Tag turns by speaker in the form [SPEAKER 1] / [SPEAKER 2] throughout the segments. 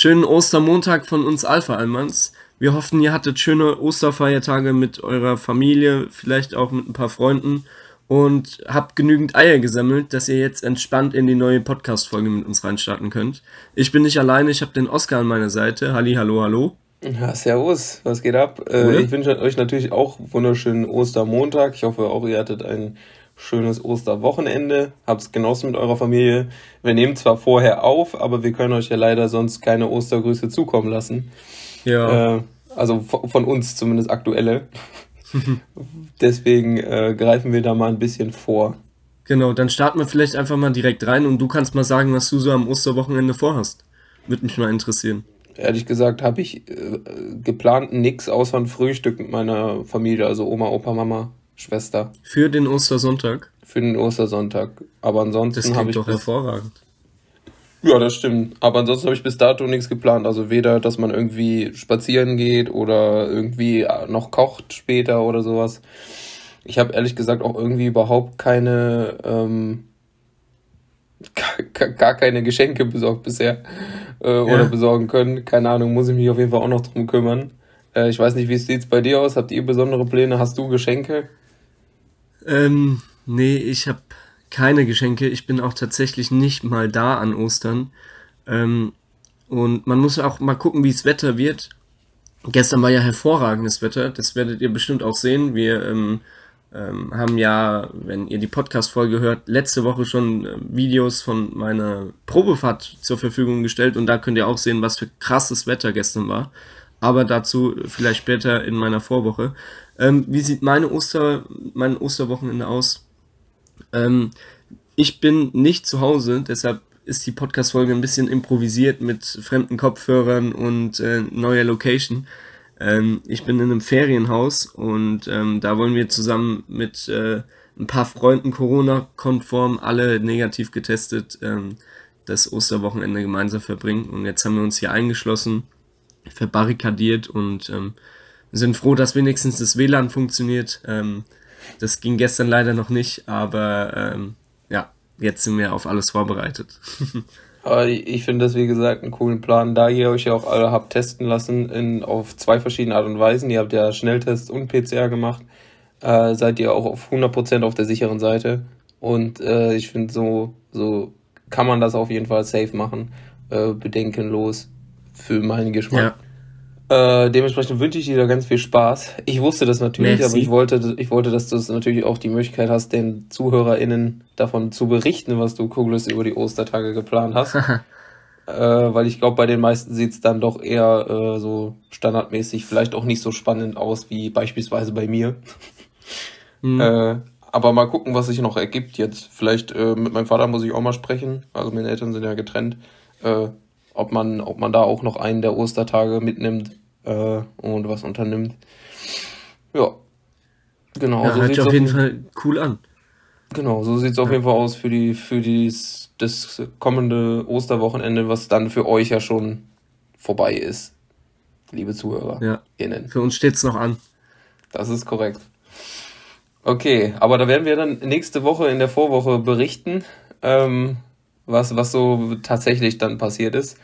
[SPEAKER 1] schönen Ostermontag von uns Alpha Almans. Wir hoffen, ihr hattet schöne Osterfeiertage mit eurer Familie, vielleicht auch mit ein paar Freunden und habt genügend Eier gesammelt, dass ihr jetzt entspannt in die neue Podcast-Folge mit uns reinstarten könnt. Ich bin nicht alleine, ich habe den Oscar an meiner Seite. Halli, hallo, hallo.
[SPEAKER 2] Ja, servus, was geht ab? Äh, ich wünsche euch natürlich auch wunderschönen Ostermontag. Ich hoffe auch, ihr hattet ein schönes Osterwochenende, habt's genossen mit eurer Familie. Wir nehmen zwar vorher auf, aber wir können euch ja leider sonst keine Ostergrüße zukommen lassen. Ja. Äh, also von uns zumindest aktuelle. Deswegen äh, greifen wir da mal ein bisschen vor.
[SPEAKER 1] Genau, dann starten wir vielleicht einfach mal direkt rein und du kannst mal sagen, was du so am Osterwochenende vorhast. Würde mich mal interessieren.
[SPEAKER 2] Ehrlich gesagt habe ich äh, geplant nix außer ein Frühstück mit meiner Familie, also Oma, Opa, Mama, Schwester.
[SPEAKER 1] Für den Ostersonntag?
[SPEAKER 2] Für den Ostersonntag. Aber ansonsten habe ich.
[SPEAKER 1] doch hervorragend.
[SPEAKER 2] Ja, das stimmt. Aber ansonsten habe ich bis dato nichts geplant. Also weder, dass man irgendwie spazieren geht oder irgendwie noch kocht später oder sowas. Ich habe ehrlich gesagt auch irgendwie überhaupt keine, ähm, gar keine Geschenke besorgt bisher äh, ja. oder besorgen können. Keine Ahnung, muss ich mich auf jeden Fall auch noch drum kümmern. Äh, ich weiß nicht, wie sieht's bei dir aus? Habt ihr besondere Pläne? Hast du Geschenke?
[SPEAKER 1] Ähm, nee, ich habe keine Geschenke. Ich bin auch tatsächlich nicht mal da an Ostern. Ähm, und man muss auch mal gucken, wie das Wetter wird. Gestern war ja hervorragendes Wetter, das werdet ihr bestimmt auch sehen. Wir ähm, ähm, haben ja, wenn ihr die Podcast-Folge hört, letzte Woche schon äh, Videos von meiner Probefahrt zur Verfügung gestellt und da könnt ihr auch sehen, was für krasses Wetter gestern war. Aber dazu vielleicht später in meiner Vorwoche. Ähm, wie sieht meine Oster, mein Osterwochenende aus? Ähm, ich bin nicht zu Hause, deshalb ist die Podcast-Folge ein bisschen improvisiert mit fremden Kopfhörern und äh, neuer Location. Ähm, ich bin in einem Ferienhaus und ähm, da wollen wir zusammen mit äh, ein paar Freunden Corona-konform, alle negativ getestet, ähm, das Osterwochenende gemeinsam verbringen. Und jetzt haben wir uns hier eingeschlossen, verbarrikadiert und ähm, sind froh, dass wenigstens das WLAN funktioniert. Ähm, das ging gestern leider noch nicht, aber ähm, ja, jetzt sind wir auf alles vorbereitet.
[SPEAKER 2] aber ich finde das, wie gesagt, einen coolen Plan. Da ihr euch ja auch alle habt testen lassen in, auf zwei verschiedene Art und Weisen. Ihr habt ja Schnelltests und PCR gemacht. Äh, seid ihr auch auf 100% auf der sicheren Seite. Und äh, ich finde, so, so kann man das auf jeden Fall safe machen. Äh, bedenkenlos für meinen Geschmack. Ja. Äh, dementsprechend wünsche ich dir da ganz viel Spaß. Ich wusste das natürlich, Merci. aber ich wollte, ich wollte, dass du natürlich auch die Möglichkeit hast, den ZuhörerInnen davon zu berichten, was du Cooles über die Ostertage geplant hast. äh, weil ich glaube, bei den meisten sieht es dann doch eher äh, so standardmäßig, vielleicht auch nicht so spannend aus wie beispielsweise bei mir. Mhm. Äh, aber mal gucken, was sich noch ergibt jetzt. Vielleicht äh, mit meinem Vater muss ich auch mal sprechen. Also meine Eltern sind ja getrennt. Äh, ob man, ob man da auch noch einen der Ostertage mitnimmt äh, und was unternimmt. Ja, genau.
[SPEAKER 1] Ja, so hört sich auf jeden Fall cool an.
[SPEAKER 2] Genau, so sieht es ja. auf jeden Fall aus für die für dies, das kommende Osterwochenende, was dann für euch ja schon vorbei ist, liebe Zuhörer.
[SPEAKER 1] Ja. Innen. Für uns steht es noch an.
[SPEAKER 2] Das ist korrekt. Okay, aber da werden wir dann nächste Woche in der Vorwoche berichten, ähm, was, was so tatsächlich dann passiert ist.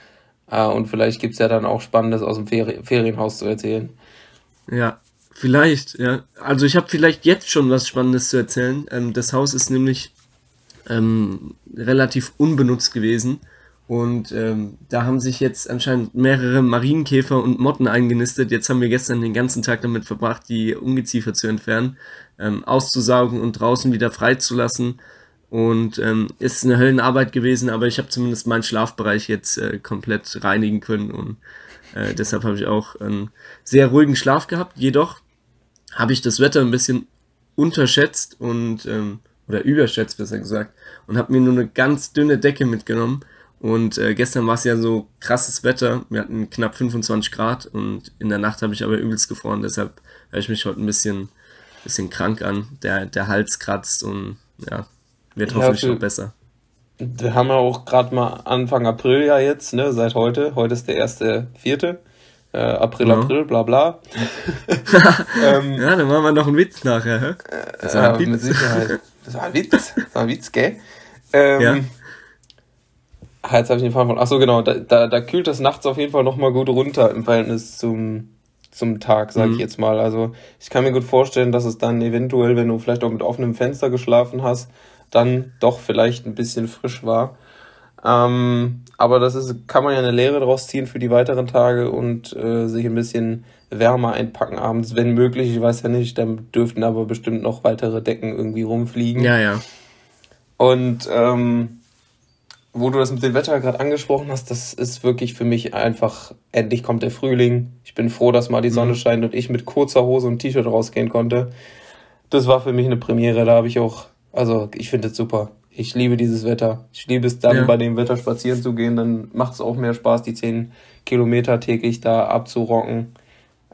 [SPEAKER 2] Äh, und vielleicht gibt es ja dann auch Spannendes aus dem Ferien Ferienhaus zu erzählen.
[SPEAKER 1] Ja, vielleicht, ja. Also ich habe vielleicht jetzt schon was Spannendes zu erzählen. Ähm, das Haus ist nämlich ähm, relativ unbenutzt gewesen. Und ähm, da haben sich jetzt anscheinend mehrere Marienkäfer und Motten eingenistet. Jetzt haben wir gestern den ganzen Tag damit verbracht, die Ungeziefer zu entfernen, ähm, auszusaugen und draußen wieder freizulassen. Und ähm, ist eine Höllenarbeit gewesen, aber ich habe zumindest meinen Schlafbereich jetzt äh, komplett reinigen können und äh, deshalb habe ich auch einen sehr ruhigen Schlaf gehabt. Jedoch habe ich das Wetter ein bisschen unterschätzt und ähm, oder überschätzt besser gesagt und habe mir nur eine ganz dünne Decke mitgenommen. Und äh, gestern war es ja so krasses Wetter. Wir hatten knapp 25 Grad und in der Nacht habe ich aber übelst gefroren. Deshalb höre ich mich heute ein bisschen, bisschen krank an. Der, der Hals kratzt und ja, wird hoffentlich ja, noch besser.
[SPEAKER 2] Wir haben ja auch gerade mal Anfang April ja jetzt, ne, seit heute. Heute ist der erste Vierte. Äh, April, ja. April, bla bla.
[SPEAKER 1] ähm, ja, dann machen wir noch einen Witz nachher. Hä? Das war ein
[SPEAKER 2] äh, Witz. Mit Sicherheit. Das war ein Witz. Das war ein Witz, gell? Ähm, ja. Ah, jetzt habe ich den Faden von. Achso, genau, da, da, da kühlt das nachts auf jeden Fall nochmal gut runter im Verhältnis zum, zum Tag, sage mhm. ich jetzt mal. Also ich kann mir gut vorstellen, dass es dann eventuell, wenn du vielleicht auch mit offenem Fenster geschlafen hast, dann doch vielleicht ein bisschen frisch war. Ähm, aber das ist, kann man ja eine Lehre daraus ziehen für die weiteren Tage und äh, sich ein bisschen wärmer einpacken abends, wenn möglich. Ich weiß ja nicht, dann dürften aber bestimmt noch weitere Decken irgendwie rumfliegen.
[SPEAKER 1] Ja, ja.
[SPEAKER 2] Und ähm, wo du das mit dem Wetter gerade angesprochen hast, das ist wirklich für mich einfach, endlich kommt der Frühling. Ich bin froh, dass mal die Sonne mhm. scheint und ich mit kurzer Hose und T-Shirt rausgehen konnte. Das war für mich eine Premiere, da habe ich auch, also ich finde es super. Ich liebe dieses Wetter. Ich liebe es dann ja. bei dem Wetter spazieren zu gehen, dann macht es auch mehr Spaß, die 10 Kilometer täglich da abzurocken.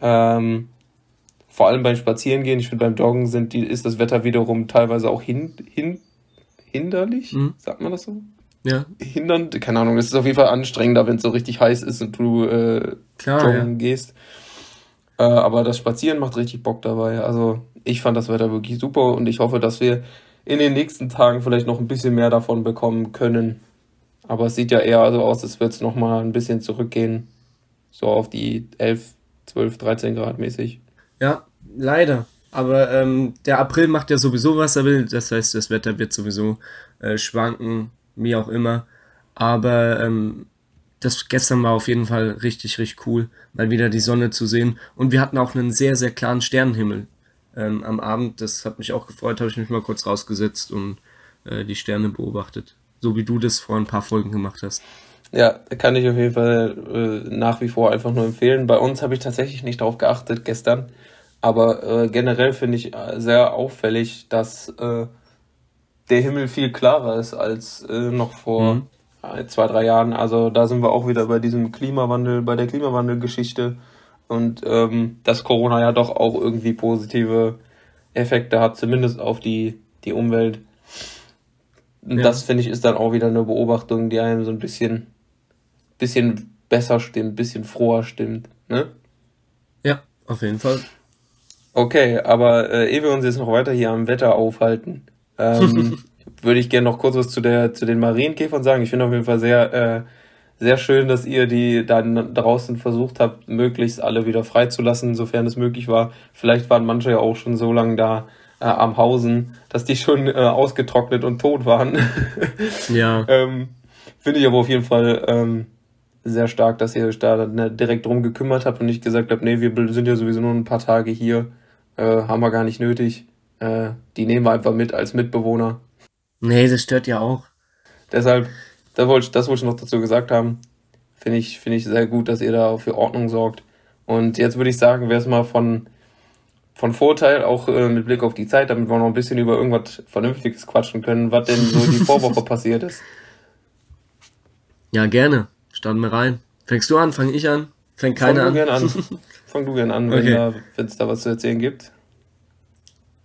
[SPEAKER 2] Ähm, vor allem beim Spazierengehen, ich finde beim Joggen sind die, ist das Wetter wiederum teilweise auch hin, hin, hinderlich, mhm. sagt man das so? Ja. Hindern, keine Ahnung, es ist auf jeden Fall anstrengender, wenn es so richtig heiß ist und du äh, Klar, joggen ja. gehst. Äh, aber das Spazieren macht richtig Bock dabei. Also ich fand das Wetter wirklich super und ich hoffe, dass wir in den nächsten Tagen vielleicht noch ein bisschen mehr davon bekommen können. Aber es sieht ja eher so aus, als würde es nochmal ein bisschen zurückgehen. So auf die 11, 12, 13 Grad mäßig.
[SPEAKER 1] Ja, leider. Aber ähm, der April macht ja sowieso, was er will. Das heißt, das Wetter wird sowieso äh, schwanken, wie auch immer. Aber ähm, das gestern war auf jeden Fall richtig, richtig cool, mal wieder die Sonne zu sehen. Und wir hatten auch einen sehr, sehr klaren Sternenhimmel ähm, am Abend. Das hat mich auch gefreut, habe ich mich mal kurz rausgesetzt und äh, die Sterne beobachtet. So wie du das vor ein paar Folgen gemacht hast.
[SPEAKER 2] Ja, kann ich auf jeden Fall äh, nach wie vor einfach nur empfehlen. Bei uns habe ich tatsächlich nicht darauf geachtet gestern. Aber äh, generell finde ich äh, sehr auffällig, dass äh, der Himmel viel klarer ist als äh, noch vor mhm. zwei, drei Jahren. Also da sind wir auch wieder bei diesem Klimawandel, bei der Klimawandelgeschichte und ähm, dass Corona ja doch auch irgendwie positive Effekte hat, zumindest auf die, die Umwelt. Und ja. das finde ich ist dann auch wieder eine Beobachtung, die einem so ein bisschen, bisschen besser stimmt, bisschen froher stimmt. Ne?
[SPEAKER 1] Ja, auf jeden Fall.
[SPEAKER 2] Okay, aber äh, ehe wir uns jetzt noch weiter hier am Wetter aufhalten, ähm, würde ich gerne noch kurz was zu, der, zu den Marienkäfern sagen. Ich finde auf jeden Fall sehr äh, sehr schön, dass ihr die dann draußen versucht habt, möglichst alle wieder freizulassen, sofern es möglich war. Vielleicht waren manche ja auch schon so lange da äh, am Hausen, dass die schon äh, ausgetrocknet und tot waren. ja. ähm, Finde ich aber auf jeden Fall ähm, sehr stark, dass ihr euch da ne, direkt drum gekümmert habt und nicht gesagt habt, nee, wir sind ja sowieso nur ein paar Tage hier, äh, haben wir gar nicht nötig. Äh, die nehmen wir einfach mit als Mitbewohner.
[SPEAKER 1] Nee, das stört ja auch.
[SPEAKER 2] Deshalb das wollte, ich, das wollte ich noch dazu gesagt haben. Finde ich, finde ich sehr gut, dass ihr da für Ordnung sorgt. Und jetzt würde ich sagen, wäre es mal von, von Vorteil, auch äh, mit Blick auf die Zeit, damit wir noch ein bisschen über irgendwas Vernünftiges quatschen können, was denn so die Vorwoche passiert ist.
[SPEAKER 1] Ja, gerne. Starten wir rein. Fängst du an? Fang ich an? Fängt keiner
[SPEAKER 2] an? an. Fang du gerne an, wenn okay. es da was zu erzählen gibt.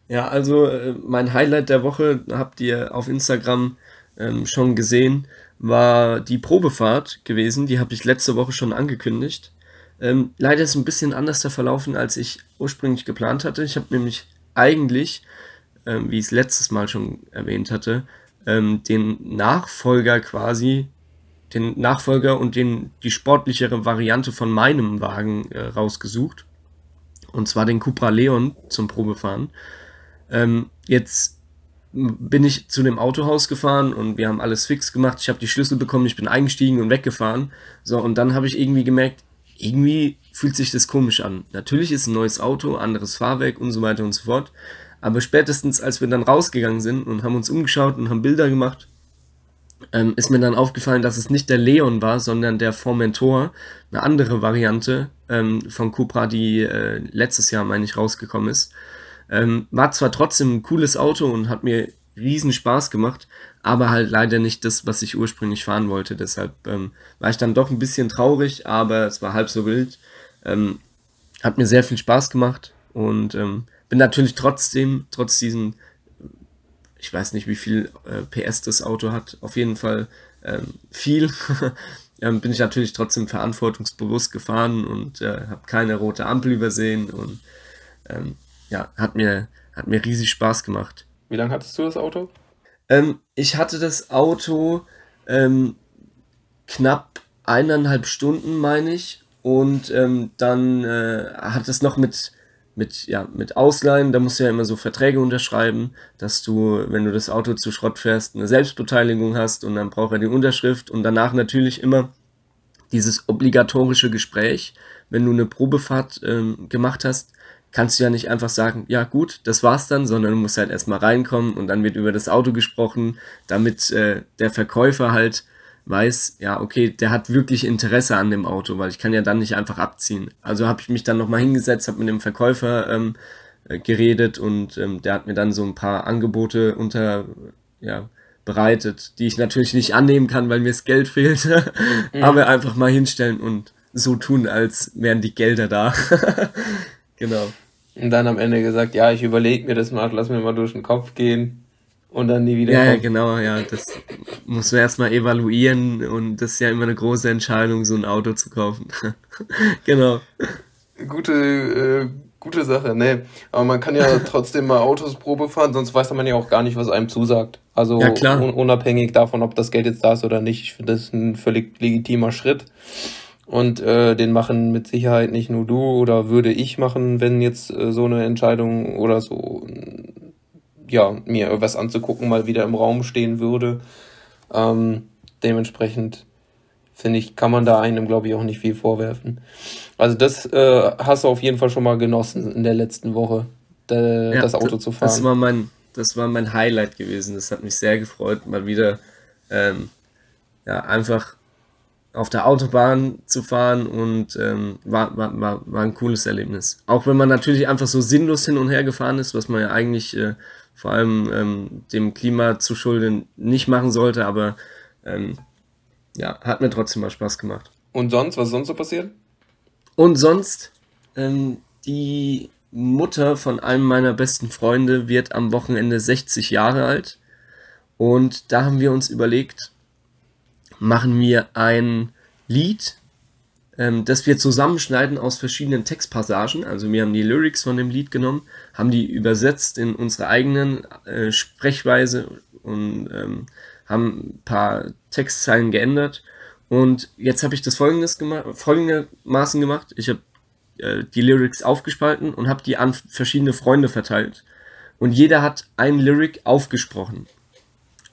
[SPEAKER 1] Ja, also äh, mein Highlight der Woche habt ihr auf Instagram ähm, schon gesehen war die Probefahrt gewesen. Die habe ich letzte Woche schon angekündigt. Ähm, leider ist ein bisschen anders der verlaufen, als ich ursprünglich geplant hatte. Ich habe nämlich eigentlich, ähm, wie ich es letztes Mal schon erwähnt hatte, ähm, den Nachfolger quasi, den Nachfolger und den, die sportlichere Variante von meinem Wagen äh, rausgesucht. Und zwar den Cupra Leon zum Probefahren. Ähm, jetzt bin ich zu dem Autohaus gefahren und wir haben alles fix gemacht. Ich habe die Schlüssel bekommen, ich bin eingestiegen und weggefahren. So, und dann habe ich irgendwie gemerkt, irgendwie fühlt sich das komisch an. Natürlich ist ein neues Auto, anderes Fahrwerk und so weiter und so fort. Aber spätestens, als wir dann rausgegangen sind und haben uns umgeschaut und haben Bilder gemacht, ähm, ist mir dann aufgefallen, dass es nicht der Leon war, sondern der Formentor, eine andere Variante ähm, von Cupra, die äh, letztes Jahr, meine ich, rausgekommen ist. Ähm, war zwar trotzdem ein cooles Auto und hat mir riesen Spaß gemacht, aber halt leider nicht das, was ich ursprünglich fahren wollte. Deshalb ähm, war ich dann doch ein bisschen traurig, aber es war halb so wild. Ähm, hat mir sehr viel Spaß gemacht und ähm, bin natürlich trotzdem, trotz diesen, ich weiß nicht, wie viel äh, PS das Auto hat, auf jeden Fall ähm, viel. ähm, bin ich natürlich trotzdem verantwortungsbewusst gefahren und äh, habe keine rote Ampel übersehen und ähm, ja, hat mir, hat mir riesig Spaß gemacht.
[SPEAKER 2] Wie lange hattest du das Auto?
[SPEAKER 1] Ähm, ich hatte das Auto ähm, knapp eineinhalb Stunden, meine ich. Und ähm, dann äh, hat es noch mit, mit, ja, mit Ausleihen, da musst du ja immer so Verträge unterschreiben, dass du, wenn du das Auto zu Schrott fährst, eine Selbstbeteiligung hast und dann braucht er die Unterschrift und danach natürlich immer dieses obligatorische Gespräch, wenn du eine Probefahrt ähm, gemacht hast, kannst du ja nicht einfach sagen, ja gut, das war's dann, sondern du musst halt erstmal reinkommen und dann wird über das Auto gesprochen, damit äh, der Verkäufer halt weiß, ja, okay, der hat wirklich Interesse an dem Auto, weil ich kann ja dann nicht einfach abziehen. Also habe ich mich dann nochmal hingesetzt, habe mit dem Verkäufer ähm, äh, geredet und ähm, der hat mir dann so ein paar Angebote unter, ja, bereitet, die ich natürlich nicht annehmen kann, weil mir das Geld fehlt, mhm. aber einfach mal hinstellen und so tun, als wären die Gelder da. genau.
[SPEAKER 2] Und dann am Ende gesagt, ja, ich überlege mir das mal, lass mir mal durch den Kopf gehen und dann nie wieder.
[SPEAKER 1] Ja, ja, genau, ja. Das muss man erstmal evaluieren und das ist ja immer eine große Entscheidung, so ein Auto zu kaufen. genau.
[SPEAKER 2] Gute, äh, gute Sache, ne. Aber man kann ja trotzdem mal Autos Probe fahren, sonst weiß man ja auch gar nicht, was einem zusagt. Also ja, un unabhängig davon, ob das Geld jetzt da ist oder nicht. Ich finde das ein völlig legitimer Schritt. Und äh, den machen mit Sicherheit nicht nur du oder würde ich machen, wenn jetzt äh, so eine Entscheidung oder so ja, mir was anzugucken mal wieder im Raum stehen würde. Ähm, dementsprechend finde ich, kann man da einem, glaube ich, auch nicht viel vorwerfen. Also das äh, hast du auf jeden Fall schon mal genossen in der letzten Woche, de, ja, das Auto zu fahren.
[SPEAKER 1] Das war, mein, das war mein Highlight gewesen. Das hat mich sehr gefreut, mal wieder ähm, ja, einfach auf der Autobahn zu fahren und ähm, war, war, war, war ein cooles Erlebnis. Auch wenn man natürlich einfach so sinnlos hin und her gefahren ist, was man ja eigentlich äh, vor allem ähm, dem Klima zu schulden nicht machen sollte, aber ähm, ja, hat mir trotzdem mal Spaß gemacht.
[SPEAKER 2] Und sonst, was ist sonst so passiert?
[SPEAKER 1] Und sonst, ähm, die Mutter von einem meiner besten Freunde wird am Wochenende 60 Jahre alt. Und da haben wir uns überlegt, machen wir ein Lied ähm, das wir zusammenschneiden aus verschiedenen Textpassagen. Also wir haben die Lyrics von dem Lied genommen, haben die übersetzt in unsere eigenen äh, Sprechweise und ähm, haben ein paar Textzeilen geändert. Und jetzt habe ich das folgendes gemacht, folgendermaßen gemacht. Ich habe äh, die Lyrics aufgespalten und habe die an verschiedene Freunde verteilt. Und jeder hat ein Lyric aufgesprochen.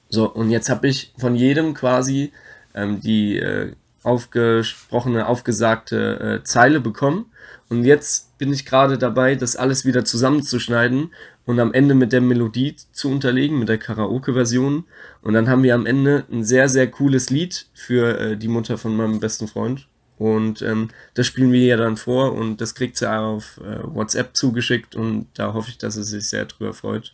[SPEAKER 1] So, und jetzt habe ich von jedem quasi ähm, die äh, aufgesprochene, aufgesagte äh, Zeile bekommen. Und jetzt bin ich gerade dabei, das alles wieder zusammenzuschneiden und am Ende mit der Melodie zu unterlegen, mit der Karaoke-Version. Und dann haben wir am Ende ein sehr, sehr cooles Lied für äh, die Mutter von meinem besten Freund. Und ähm, das spielen wir ihr dann vor und das kriegt sie auf äh, WhatsApp zugeschickt und da hoffe ich, dass sie sich sehr drüber freut.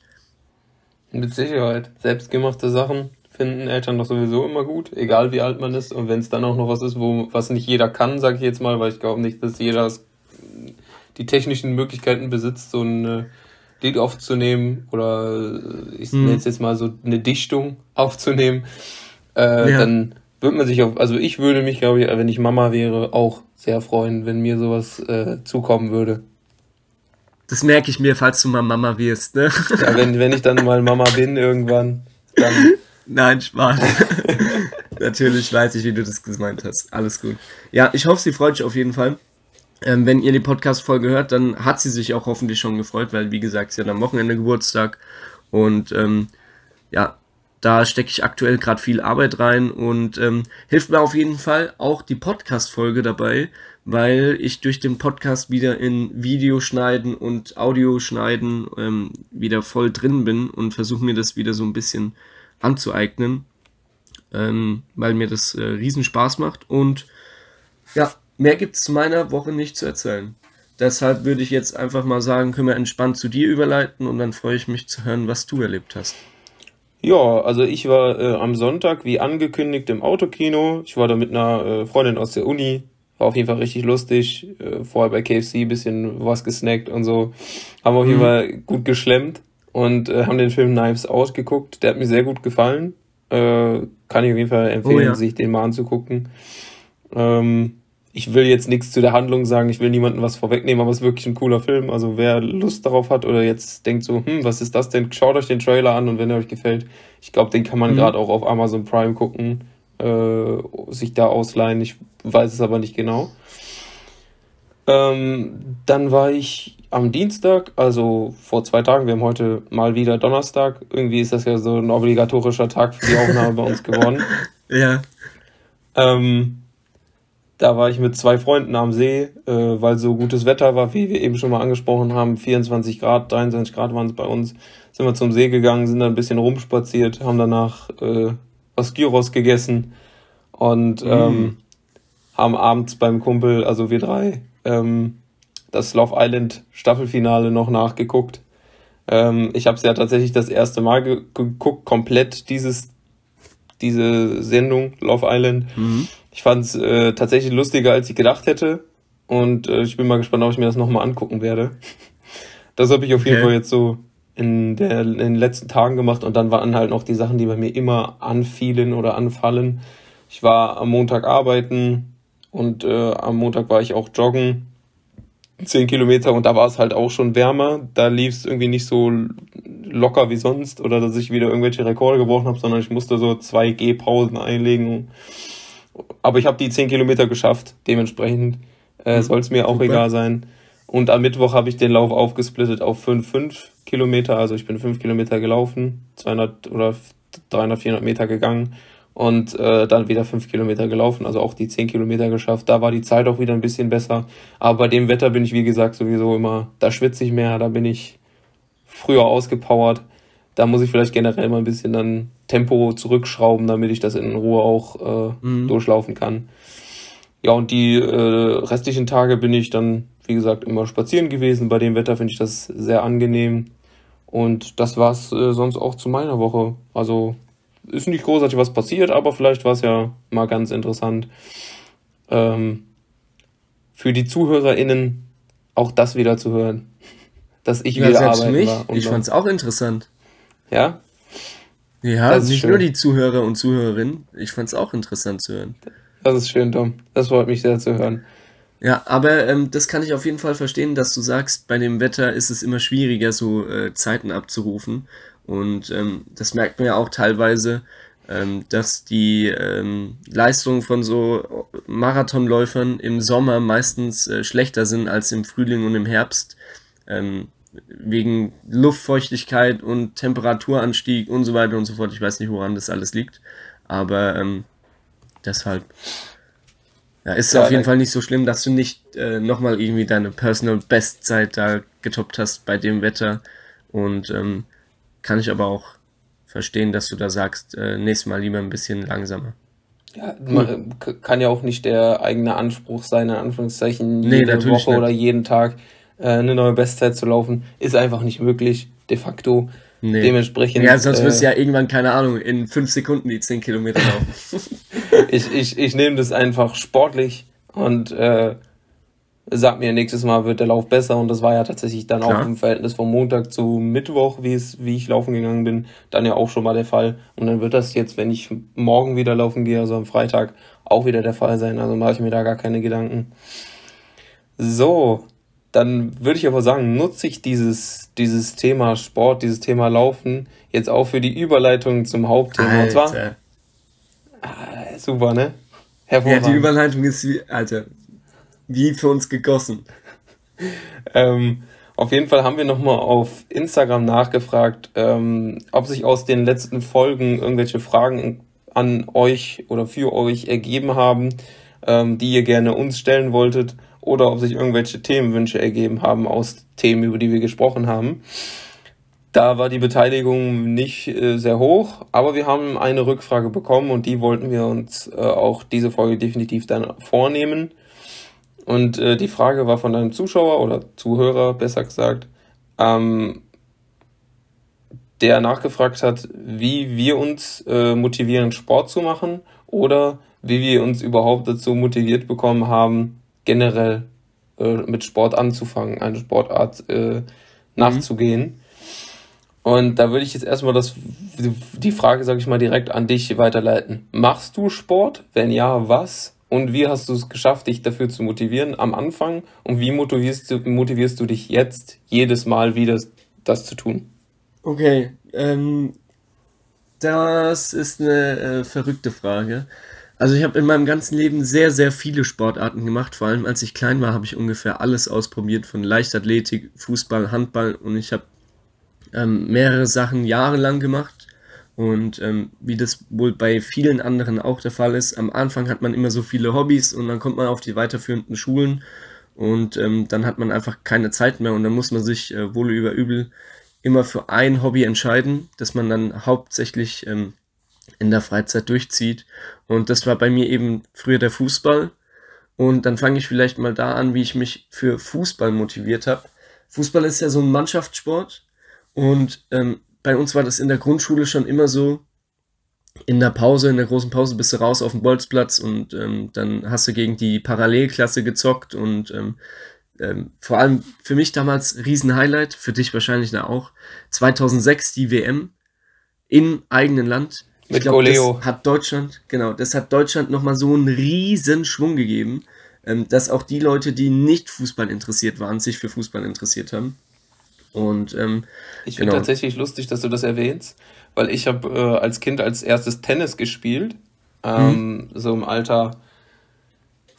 [SPEAKER 2] Mit Sicherheit. Selbstgemachte Sachen finden Eltern doch sowieso immer gut, egal wie alt man ist. Und wenn es dann auch noch was ist, wo was nicht jeder kann, sage ich jetzt mal, weil ich glaube nicht, dass jeder die technischen Möglichkeiten besitzt, so ein Lied aufzunehmen oder ich hm. nenne es jetzt mal so eine Dichtung aufzunehmen, äh, ja. dann würde man sich auf, also ich würde mich, glaube ich, wenn ich Mama wäre, auch sehr freuen, wenn mir sowas äh, zukommen würde.
[SPEAKER 1] Das merke ich mir, falls du mal Mama wirst, ne?
[SPEAKER 2] Ja, wenn, wenn ich dann mal Mama bin irgendwann, dann
[SPEAKER 1] Nein, Spaß. Natürlich weiß ich, wie du das gemeint hast. Alles gut. Ja, ich hoffe, sie freut sich auf jeden Fall. Ähm, wenn ihr die Podcast-Folge hört, dann hat sie sich auch hoffentlich schon gefreut, weil, wie gesagt, sie hat am Wochenende Geburtstag. Und ähm, ja, da stecke ich aktuell gerade viel Arbeit rein und ähm, hilft mir auf jeden Fall auch die Podcast-Folge dabei, weil ich durch den Podcast wieder in Videoschneiden und Audioschneiden ähm, wieder voll drin bin und versuche mir das wieder so ein bisschen anzueignen, ähm, weil mir das äh, riesen Spaß macht. Und ja, mehr gibt es zu meiner Woche nicht zu erzählen. Deshalb würde ich jetzt einfach mal sagen, können wir entspannt zu dir überleiten und dann freue ich mich zu hören, was du erlebt hast.
[SPEAKER 2] Ja, also ich war äh, am Sonntag wie angekündigt im Autokino. Ich war da mit einer äh, Freundin aus der Uni. War auf jeden Fall richtig lustig. Äh, vorher bei KFC ein bisschen was gesnackt und so. Haben auf jeden mhm. Fall gut geschlemmt und äh, haben den Film Knives Out geguckt. Der hat mir sehr gut gefallen. Äh, kann ich auf jeden Fall empfehlen, oh, ja. sich den mal anzugucken. Ähm, ich will jetzt nichts zu der Handlung sagen, ich will niemandem was vorwegnehmen, aber es ist wirklich ein cooler Film. Also wer Lust darauf hat oder jetzt denkt so, hm, was ist das denn? Schaut euch den Trailer an und wenn er euch gefällt, ich glaube, den kann man mhm. gerade auch auf Amazon Prime gucken. äh, sich da ausleihen. Ich weiß es aber nicht genau. Ähm, dann war ich am Dienstag, also vor zwei Tagen, wir haben heute mal wieder Donnerstag. Irgendwie ist das ja so ein obligatorischer Tag für die Aufnahme bei uns geworden. Ja. Ähm, da war ich mit zwei Freunden am See, äh, weil so gutes Wetter war, wie wir eben schon mal angesprochen haben. 24 Grad, 23 Grad waren es bei uns. Sind wir zum See gegangen, sind da ein bisschen rumspaziert, haben danach äh, was Gyros gegessen und mm. ähm, haben abends beim Kumpel, also wir drei, ähm, das Love Island Staffelfinale noch nachgeguckt. Ähm, ich habe es ja tatsächlich das erste Mal ge geguckt, komplett dieses diese Sendung Love Island. Mhm. Ich fand es äh, tatsächlich lustiger, als ich gedacht hätte. Und äh, ich bin mal gespannt, ob ich mir das nochmal angucken werde. Das habe ich auf jeden Fall jetzt so in, der, in den letzten Tagen gemacht. Und dann waren halt noch die Sachen, die bei mir immer anfielen oder anfallen. Ich war am Montag arbeiten und äh, am Montag war ich auch joggen. Zehn Kilometer und da war es halt auch schon wärmer. Da lief es irgendwie nicht so locker wie sonst oder dass ich wieder irgendwelche Rekorde gebrochen habe, sondern ich musste so zwei Gehpausen einlegen. Aber ich habe die 10 Kilometer geschafft, dementsprechend äh, mhm. soll es mir auch Super. egal sein. Und am Mittwoch habe ich den Lauf aufgesplittet auf 5, 5 Kilometer. Also ich bin 5 Kilometer gelaufen, 200 oder 300, 400 Meter gegangen und äh, dann wieder 5 Kilometer gelaufen. Also auch die 10 Kilometer geschafft. Da war die Zeit auch wieder ein bisschen besser. Aber bei dem Wetter bin ich, wie gesagt, sowieso immer, da schwitze ich mehr, da bin ich früher ausgepowert. Da muss ich vielleicht generell mal ein bisschen dann Tempo zurückschrauben, damit ich das in Ruhe auch äh, mhm. durchlaufen kann. Ja, und die äh, restlichen Tage bin ich dann, wie gesagt, immer spazieren gewesen. Bei dem Wetter finde ich das sehr angenehm. Und das war's äh, sonst auch zu meiner Woche. Also ist nicht großartig was passiert, aber vielleicht war es ja mal ganz interessant. Ähm, für die ZuhörerInnen auch das wieder zu hören dass ich ja, wieder
[SPEAKER 1] selbst arbeiten mich. war. Ich fand es auch interessant. Ja? Ja, nicht schön. nur die Zuhörer und Zuhörerinnen. Ich fand es auch interessant zu hören.
[SPEAKER 2] Das ist schön, Tom. Das freut mich sehr zu hören.
[SPEAKER 1] Ja, aber ähm, das kann ich auf jeden Fall verstehen, dass du sagst, bei dem Wetter ist es immer schwieriger, so äh, Zeiten abzurufen. Und ähm, das merkt man ja auch teilweise, ähm, dass die ähm, Leistungen von so Marathonläufern im Sommer meistens äh, schlechter sind als im Frühling und im Herbst. Ähm, wegen Luftfeuchtigkeit und Temperaturanstieg und so weiter und so fort. Ich weiß nicht, woran das alles liegt, aber ähm, deshalb ja, ist ja, auf jeden Fall nicht so schlimm, dass du nicht äh, nochmal irgendwie deine Personal Bestzeit da getoppt hast bei dem Wetter. Und ähm, kann ich aber auch verstehen, dass du da sagst, äh, nächstes Mal lieber ein bisschen langsamer.
[SPEAKER 2] Ja, man, kann ja auch nicht der eigene Anspruch sein, in Anführungszeichen, jede nee, Woche nicht. oder jeden Tag äh, eine neue Bestzeit zu laufen, ist einfach nicht möglich, de facto. Nee.
[SPEAKER 1] Dementsprechend. Ja, sonst äh, wirst du ja irgendwann, keine Ahnung, in fünf Sekunden die zehn Kilometer laufen.
[SPEAKER 2] ich ich, ich nehme das einfach sportlich und äh, sag mir, nächstes Mal wird der Lauf besser und das war ja tatsächlich dann Klar. auch im Verhältnis vom Montag zu Mittwoch, wie es, wie ich laufen gegangen bin, dann ja auch schon mal der Fall. Und dann wird das jetzt, wenn ich morgen wieder laufen gehe, also am Freitag, auch wieder der Fall sein. Also mache ich mir da gar keine Gedanken. So, dann würde ich aber sagen, nutze ich dieses, dieses Thema Sport, dieses Thema Laufen jetzt auch für die Überleitung zum Hauptthema. Alter. Und zwar. Ah, super, ne?
[SPEAKER 1] Hervorragend. Ja, die Überleitung ist wie, Alter, wie für uns gegossen.
[SPEAKER 2] ähm, auf jeden Fall haben wir nochmal auf Instagram nachgefragt, ähm, ob sich aus den letzten Folgen irgendwelche Fragen an euch oder für euch ergeben haben, ähm, die ihr gerne uns stellen wolltet oder ob sich irgendwelche Themenwünsche ergeben haben aus Themen, über die wir gesprochen haben. Da war die Beteiligung nicht äh, sehr hoch, aber wir haben eine Rückfrage bekommen und die wollten wir uns äh, auch diese Folge definitiv dann vornehmen. Und äh, die Frage war von einem Zuschauer oder Zuhörer, besser gesagt, ähm, der nachgefragt hat, wie wir uns äh, motivieren, Sport zu machen oder wie wir uns überhaupt dazu motiviert bekommen haben, generell äh, mit Sport anzufangen, eine Sportart äh, nachzugehen. Mhm. Und da würde ich jetzt erstmal das, die Frage, sage ich mal, direkt an dich weiterleiten. Machst du Sport? Wenn ja, was? Und wie hast du es geschafft, dich dafür zu motivieren am Anfang? Und wie motivierst du, motivierst du dich jetzt jedes Mal wieder, das zu tun?
[SPEAKER 1] Okay, ähm, Das ist eine äh, verrückte Frage. Also ich habe in meinem ganzen Leben sehr, sehr viele Sportarten gemacht. Vor allem als ich klein war, habe ich ungefähr alles ausprobiert, von Leichtathletik, Fußball, Handball und ich habe ähm, mehrere Sachen jahrelang gemacht. Und ähm, wie das wohl bei vielen anderen auch der Fall ist, am Anfang hat man immer so viele Hobbys und dann kommt man auf die weiterführenden Schulen und ähm, dann hat man einfach keine Zeit mehr und dann muss man sich äh, wohl über übel immer für ein Hobby entscheiden, das man dann hauptsächlich ähm, in der Freizeit durchzieht. Und das war bei mir eben früher der Fußball. Und dann fange ich vielleicht mal da an, wie ich mich für Fußball motiviert habe. Fußball ist ja so ein Mannschaftssport. Und ähm, bei uns war das in der Grundschule schon immer so, in der Pause, in der großen Pause bist du raus auf dem Bolzplatz und ähm, dann hast du gegen die Parallelklasse gezockt und ähm, ähm, vor allem für mich damals Riesenhighlight, für dich wahrscheinlich da auch, 2006 die WM im eigenen Land. Mit ich glaub, Das hat Deutschland, genau, das hat Deutschland nochmal so einen riesen Schwung gegeben, ähm, dass auch die Leute, die nicht Fußball interessiert waren, sich für Fußball interessiert haben. Und ähm,
[SPEAKER 2] ich finde genau. tatsächlich lustig, dass du das erwähnst, weil ich habe äh, als Kind als erstes Tennis gespielt, ähm, mhm. so im Alter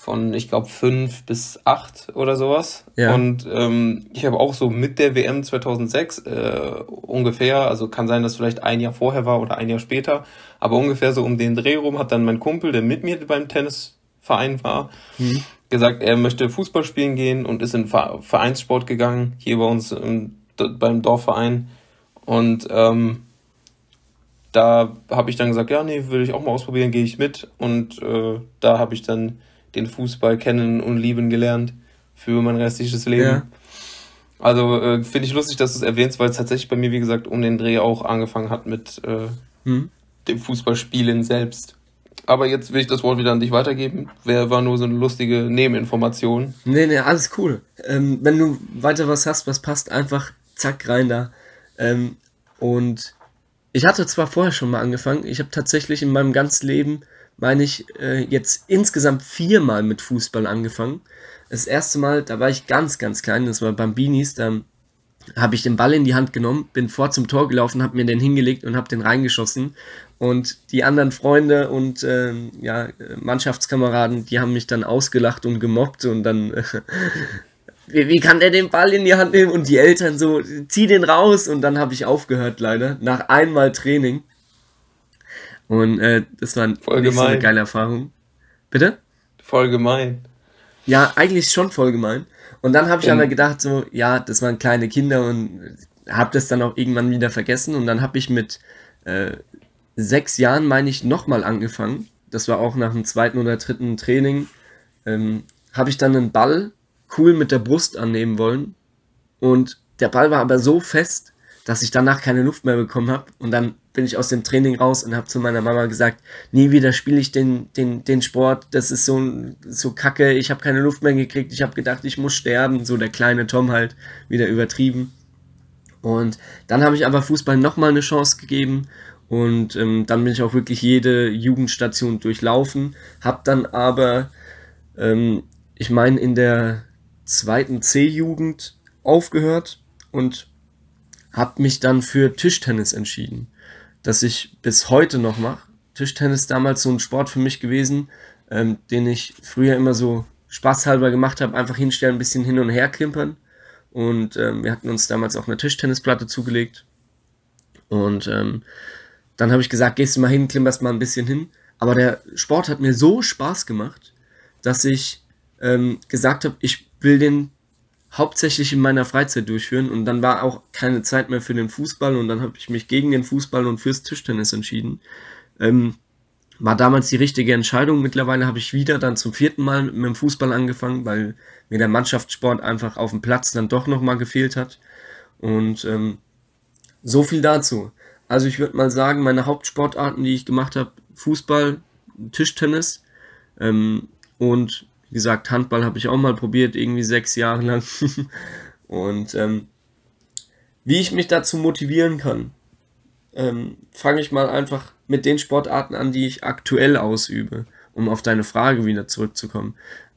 [SPEAKER 2] von, ich glaube, fünf bis acht oder sowas. Ja. Und ähm, ich habe auch so mit der WM 2006 äh, ungefähr, also kann sein, dass vielleicht ein Jahr vorher war oder ein Jahr später, aber ungefähr so um den Dreh rum hat dann mein Kumpel, der mit mir beim Tennisverein war, mhm. gesagt, er möchte Fußball spielen gehen und ist in Vereinssport gegangen, hier bei uns im, beim Dorfverein. Und ähm, da habe ich dann gesagt, ja, nee, will ich auch mal ausprobieren, gehe ich mit. Und äh, da habe ich dann den Fußball kennen und lieben gelernt für mein restliches Leben. Ja. Also äh, finde ich lustig, dass du es erwähnst, weil es tatsächlich bei mir, wie gesagt, um den Dreh auch angefangen hat mit äh, hm. dem Fußballspielen selbst. Aber jetzt will ich das Wort wieder an dich weitergeben. Wer war nur so eine lustige Nebeninformation?
[SPEAKER 1] Nee, nee, alles cool. Ähm, wenn du weiter was hast, was passt, einfach zack rein da. Ähm, und ich hatte zwar vorher schon mal angefangen, ich habe tatsächlich in meinem ganzen Leben meine ich, äh, jetzt insgesamt viermal mit Fußball angefangen. Das erste Mal, da war ich ganz, ganz klein, das war Bambinis, da habe ich den Ball in die Hand genommen, bin vor zum Tor gelaufen, habe mir den hingelegt und habe den reingeschossen. Und die anderen Freunde und äh, ja, Mannschaftskameraden, die haben mich dann ausgelacht und gemobbt und dann, äh, wie, wie, kann der den Ball in die Hand nehmen? Und die Eltern so, zieh den raus. Und dann habe ich aufgehört, leider, nach einmal Training. Und äh, das war voll nicht so eine geile Erfahrung. Bitte?
[SPEAKER 2] Voll gemein.
[SPEAKER 1] Ja, eigentlich schon voll gemein. Und dann habe ich aber gedacht, so, ja, das waren kleine Kinder und habe das dann auch irgendwann wieder vergessen. Und dann habe ich mit äh, sechs Jahren, meine ich, nochmal angefangen. Das war auch nach dem zweiten oder dritten Training. Ähm, habe ich dann einen Ball cool mit der Brust annehmen wollen. Und der Ball war aber so fest, dass ich danach keine Luft mehr bekommen habe. Und dann bin ich aus dem Training raus und habe zu meiner Mama gesagt, nie wieder spiele ich den, den, den Sport, das ist so, so kacke, ich habe keine Luft mehr gekriegt, ich habe gedacht, ich muss sterben, so der kleine Tom halt, wieder übertrieben. Und dann habe ich aber Fußball nochmal eine Chance gegeben und ähm, dann bin ich auch wirklich jede Jugendstation durchlaufen, habe dann aber, ähm, ich meine, in der zweiten C-Jugend aufgehört und habe mich dann für Tischtennis entschieden das ich bis heute noch mache. Tischtennis damals so ein Sport für mich gewesen, ähm, den ich früher immer so spaßhalber gemacht habe, einfach hinstellen, ein bisschen hin und her klimpern. Und ähm, wir hatten uns damals auch eine Tischtennisplatte zugelegt. Und ähm, dann habe ich gesagt, gehst du mal hin, klimperst mal ein bisschen hin. Aber der Sport hat mir so Spaß gemacht, dass ich ähm, gesagt habe, ich will den hauptsächlich in meiner Freizeit durchführen und dann war auch keine Zeit mehr für den Fußball und dann habe ich mich gegen den Fußball und fürs Tischtennis entschieden. Ähm, war damals die richtige Entscheidung. Mittlerweile habe ich wieder dann zum vierten Mal mit dem Fußball angefangen, weil mir der Mannschaftssport einfach auf dem Platz dann doch nochmal gefehlt hat. Und ähm, so viel dazu. Also ich würde mal sagen, meine Hauptsportarten, die ich gemacht habe, Fußball, Tischtennis ähm, und wie gesagt, Handball habe ich auch mal probiert, irgendwie sechs Jahre lang. und ähm, wie ich mich dazu motivieren kann, ähm, fange ich mal einfach mit den Sportarten an, die ich aktuell ausübe, um auf deine Frage wieder zurückzukommen.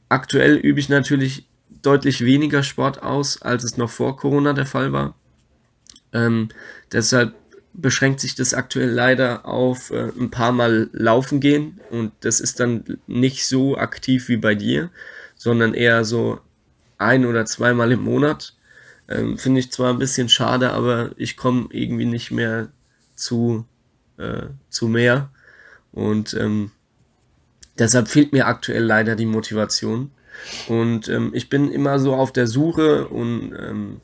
[SPEAKER 1] Aktuell übe ich natürlich deutlich weniger Sport aus, als es noch vor Corona der Fall war. Ähm, deshalb beschränkt sich das aktuell leider auf äh, ein paar Mal laufen gehen und das ist dann nicht so aktiv wie bei dir, sondern eher so ein oder zweimal im Monat. Ähm, Finde ich zwar ein bisschen schade, aber ich komme irgendwie nicht mehr zu, äh, zu mehr und ähm, deshalb fehlt mir aktuell leider die Motivation. Und ähm, ich bin immer so auf der Suche und ähm,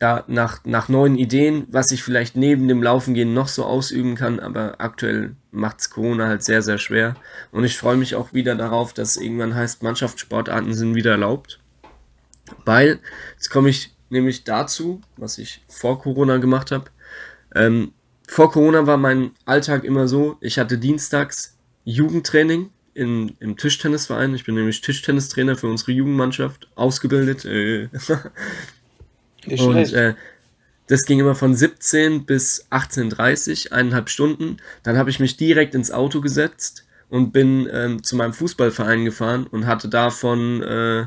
[SPEAKER 1] ja, nach, nach neuen Ideen, was ich vielleicht neben dem Laufengehen noch so ausüben kann, aber aktuell macht es Corona halt sehr, sehr schwer. Und ich freue mich auch wieder darauf, dass irgendwann heißt, Mannschaftssportarten sind wieder erlaubt. Weil, jetzt komme ich nämlich dazu, was ich vor Corona gemacht habe. Ähm, vor Corona war mein Alltag immer so, ich hatte dienstags Jugendtraining in, im Tischtennisverein. Ich bin nämlich Tischtennistrainer für unsere Jugendmannschaft, ausgebildet. Äh. Nicht und äh, das ging immer von 17 bis 18.30 eineinhalb Stunden. Dann habe ich mich direkt ins Auto gesetzt und bin ähm, zu meinem Fußballverein gefahren und hatte da von äh,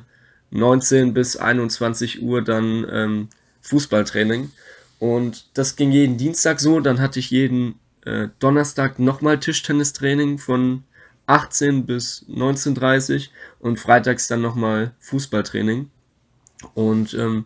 [SPEAKER 1] 19 bis 21 Uhr dann ähm, Fußballtraining. Und das ging jeden Dienstag so. Dann hatte ich jeden äh, Donnerstag nochmal Tischtennistraining von 18 bis 19.30 und freitags dann nochmal Fußballtraining. Und ähm,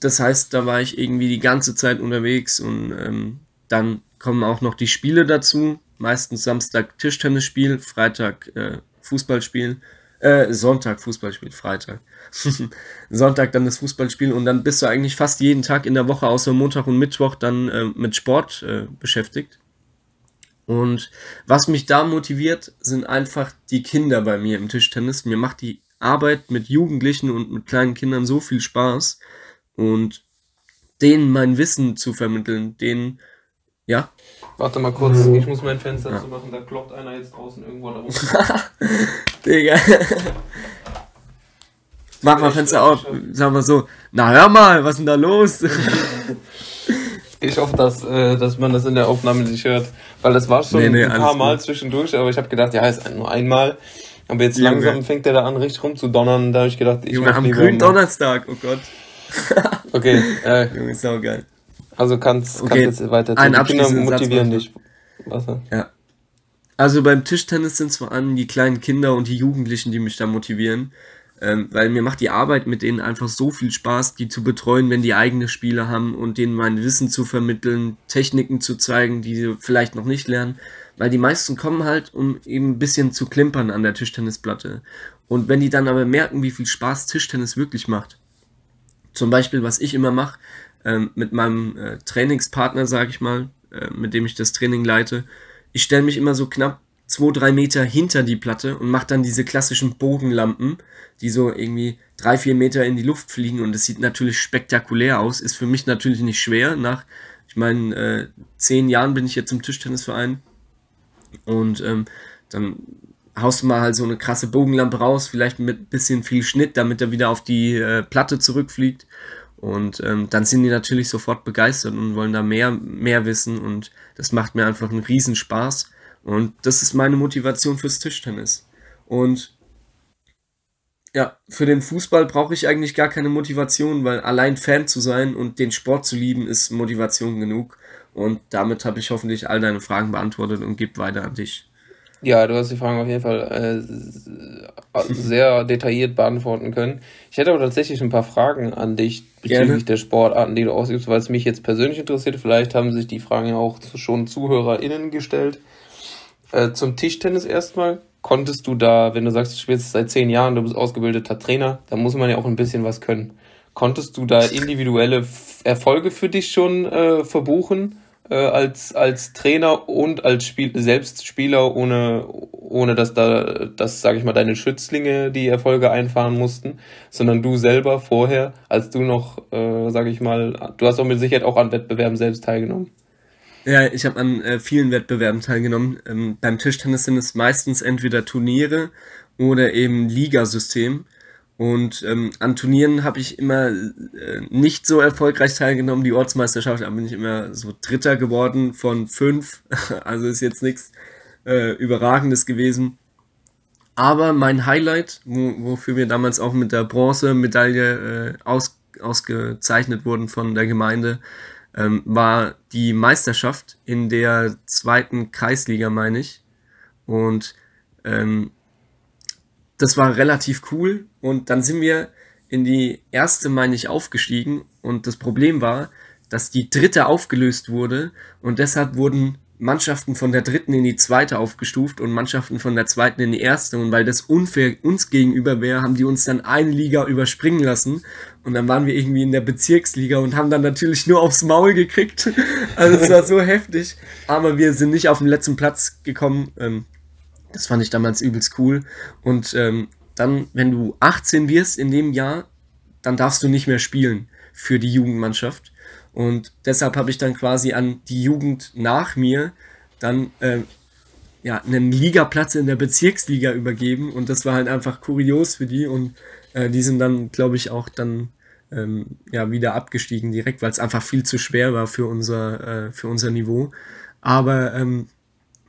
[SPEAKER 1] das heißt, da war ich irgendwie die ganze Zeit unterwegs und ähm, dann kommen auch noch die Spiele dazu. Meistens Samstag Tischtennisspiel, Freitag äh, Fußballspiel, äh, Sonntag Fußballspiel, Freitag. Sonntag dann das Fußballspiel und dann bist du eigentlich fast jeden Tag in der Woche außer Montag und Mittwoch dann äh, mit Sport äh, beschäftigt. Und was mich da motiviert, sind einfach die Kinder bei mir im Tischtennis. Mir macht die Arbeit mit Jugendlichen und mit kleinen Kindern so viel Spaß und denen mein Wissen zu vermitteln, denen, ja.
[SPEAKER 2] Warte mal kurz, ich muss mein Fenster ja. zumachen, da kloppt einer jetzt draußen irgendwo da rum. Digga.
[SPEAKER 1] Mach mal Fenster auf, sag mal so, na hör mal, was ist denn da los?
[SPEAKER 2] ich hoffe, dass, äh, dass man das in der Aufnahme nicht hört, weil das war schon nee, nee, ein paar Mal gut. zwischendurch, aber ich habe gedacht, ja, ist nur einmal. Aber jetzt Junge. langsam fängt er da an, richtig rumzudonnern, da habe ich gedacht, ich
[SPEAKER 1] Junge, am grünen Donnerstag, oh Gott.
[SPEAKER 2] okay, äh, Junge, ist auch geil. Also kannst, okay. kannst jetzt weiter
[SPEAKER 1] Ein Kinder motivieren dich. Was? Ja. Also beim Tischtennis sind es vor allem die kleinen Kinder und die Jugendlichen, die mich da motivieren. Ähm, weil mir macht die Arbeit mit denen einfach so viel Spaß, die zu betreuen, wenn die eigene Spiele haben und denen mein Wissen zu vermitteln, Techniken zu zeigen, die sie vielleicht noch nicht lernen. Weil die meisten kommen halt, um eben ein bisschen zu klimpern an der Tischtennisplatte. Und wenn die dann aber merken, wie viel Spaß Tischtennis wirklich macht, zum Beispiel, was ich immer mache, ähm, mit meinem äh, Trainingspartner, sage ich mal, äh, mit dem ich das Training leite, ich stelle mich immer so knapp zwei, drei Meter hinter die Platte und mache dann diese klassischen Bogenlampen, die so irgendwie drei, vier Meter in die Luft fliegen und es sieht natürlich spektakulär aus. Ist für mich natürlich nicht schwer. Nach, ich meine, äh, zehn Jahren bin ich jetzt im Tischtennisverein und ähm, dann haust du mal halt so eine krasse Bogenlampe raus, vielleicht mit bisschen viel Schnitt, damit er wieder auf die äh, Platte zurückfliegt. Und ähm, dann sind die natürlich sofort begeistert und wollen da mehr, mehr wissen und das macht mir einfach einen Riesenspaß. Und das ist meine Motivation fürs Tischtennis. Und ja, für den Fußball brauche ich eigentlich gar keine Motivation, weil allein Fan zu sein und den Sport zu lieben ist Motivation genug. Und damit habe ich hoffentlich all deine Fragen beantwortet und gebe weiter an dich.
[SPEAKER 2] Ja, du hast die Fragen auf jeden Fall äh, sehr detailliert beantworten können. Ich hätte aber tatsächlich ein paar Fragen an dich bezüglich Gerne. der Sportarten, die du ausübst, weil es mich jetzt persönlich interessiert. Vielleicht haben sich die Fragen ja auch schon ZuhörerInnen gestellt. Äh, zum Tischtennis erstmal. Konntest du da, wenn du sagst, du spielst seit zehn Jahren, du bist ausgebildeter Trainer, da muss man ja auch ein bisschen was können. Konntest du da individuelle Erfolge für dich schon äh, verbuchen? Äh, als, als Trainer und als Spiel, selbst Spieler, ohne, ohne dass da, dass, sage ich mal, deine Schützlinge die Erfolge einfahren mussten, sondern du selber vorher, als du noch, äh, sage ich mal, du hast auch mit Sicherheit auch an Wettbewerben selbst teilgenommen.
[SPEAKER 1] Ja, ich habe an äh, vielen Wettbewerben teilgenommen. Ähm, beim Tischtennis sind es meistens entweder Turniere oder eben Ligasystem. Und ähm, an Turnieren habe ich immer äh, nicht so erfolgreich teilgenommen. Die Ortsmeisterschaft, da bin ich immer so Dritter geworden von fünf. also ist jetzt nichts äh, Überragendes gewesen. Aber mein Highlight, wo, wofür wir damals auch mit der Bronzemedaille äh, aus, ausgezeichnet wurden von der Gemeinde, ähm, war die Meisterschaft in der zweiten Kreisliga, meine ich. Und ähm, das war relativ cool. Und dann sind wir in die erste, meine ich, aufgestiegen. Und das Problem war, dass die dritte aufgelöst wurde und deshalb wurden Mannschaften von der dritten in die zweite aufgestuft und Mannschaften von der zweiten in die erste. Und weil das unfair uns gegenüber wäre, haben die uns dann eine Liga überspringen lassen. Und dann waren wir irgendwie in der Bezirksliga und haben dann natürlich nur aufs Maul gekriegt. Also es war so heftig. Aber wir sind nicht auf den letzten Platz gekommen. Ähm, das fand ich damals übelst cool. Und ähm, dann, wenn du 18 wirst in dem Jahr, dann darfst du nicht mehr spielen für die Jugendmannschaft. Und deshalb habe ich dann quasi an die Jugend nach mir dann äh, ja, einen Ligaplatz in der Bezirksliga übergeben. Und das war halt einfach kurios für die. Und äh, die sind dann, glaube ich, auch dann ähm, ja, wieder abgestiegen direkt, weil es einfach viel zu schwer war für unser, äh, für unser Niveau. Aber ähm,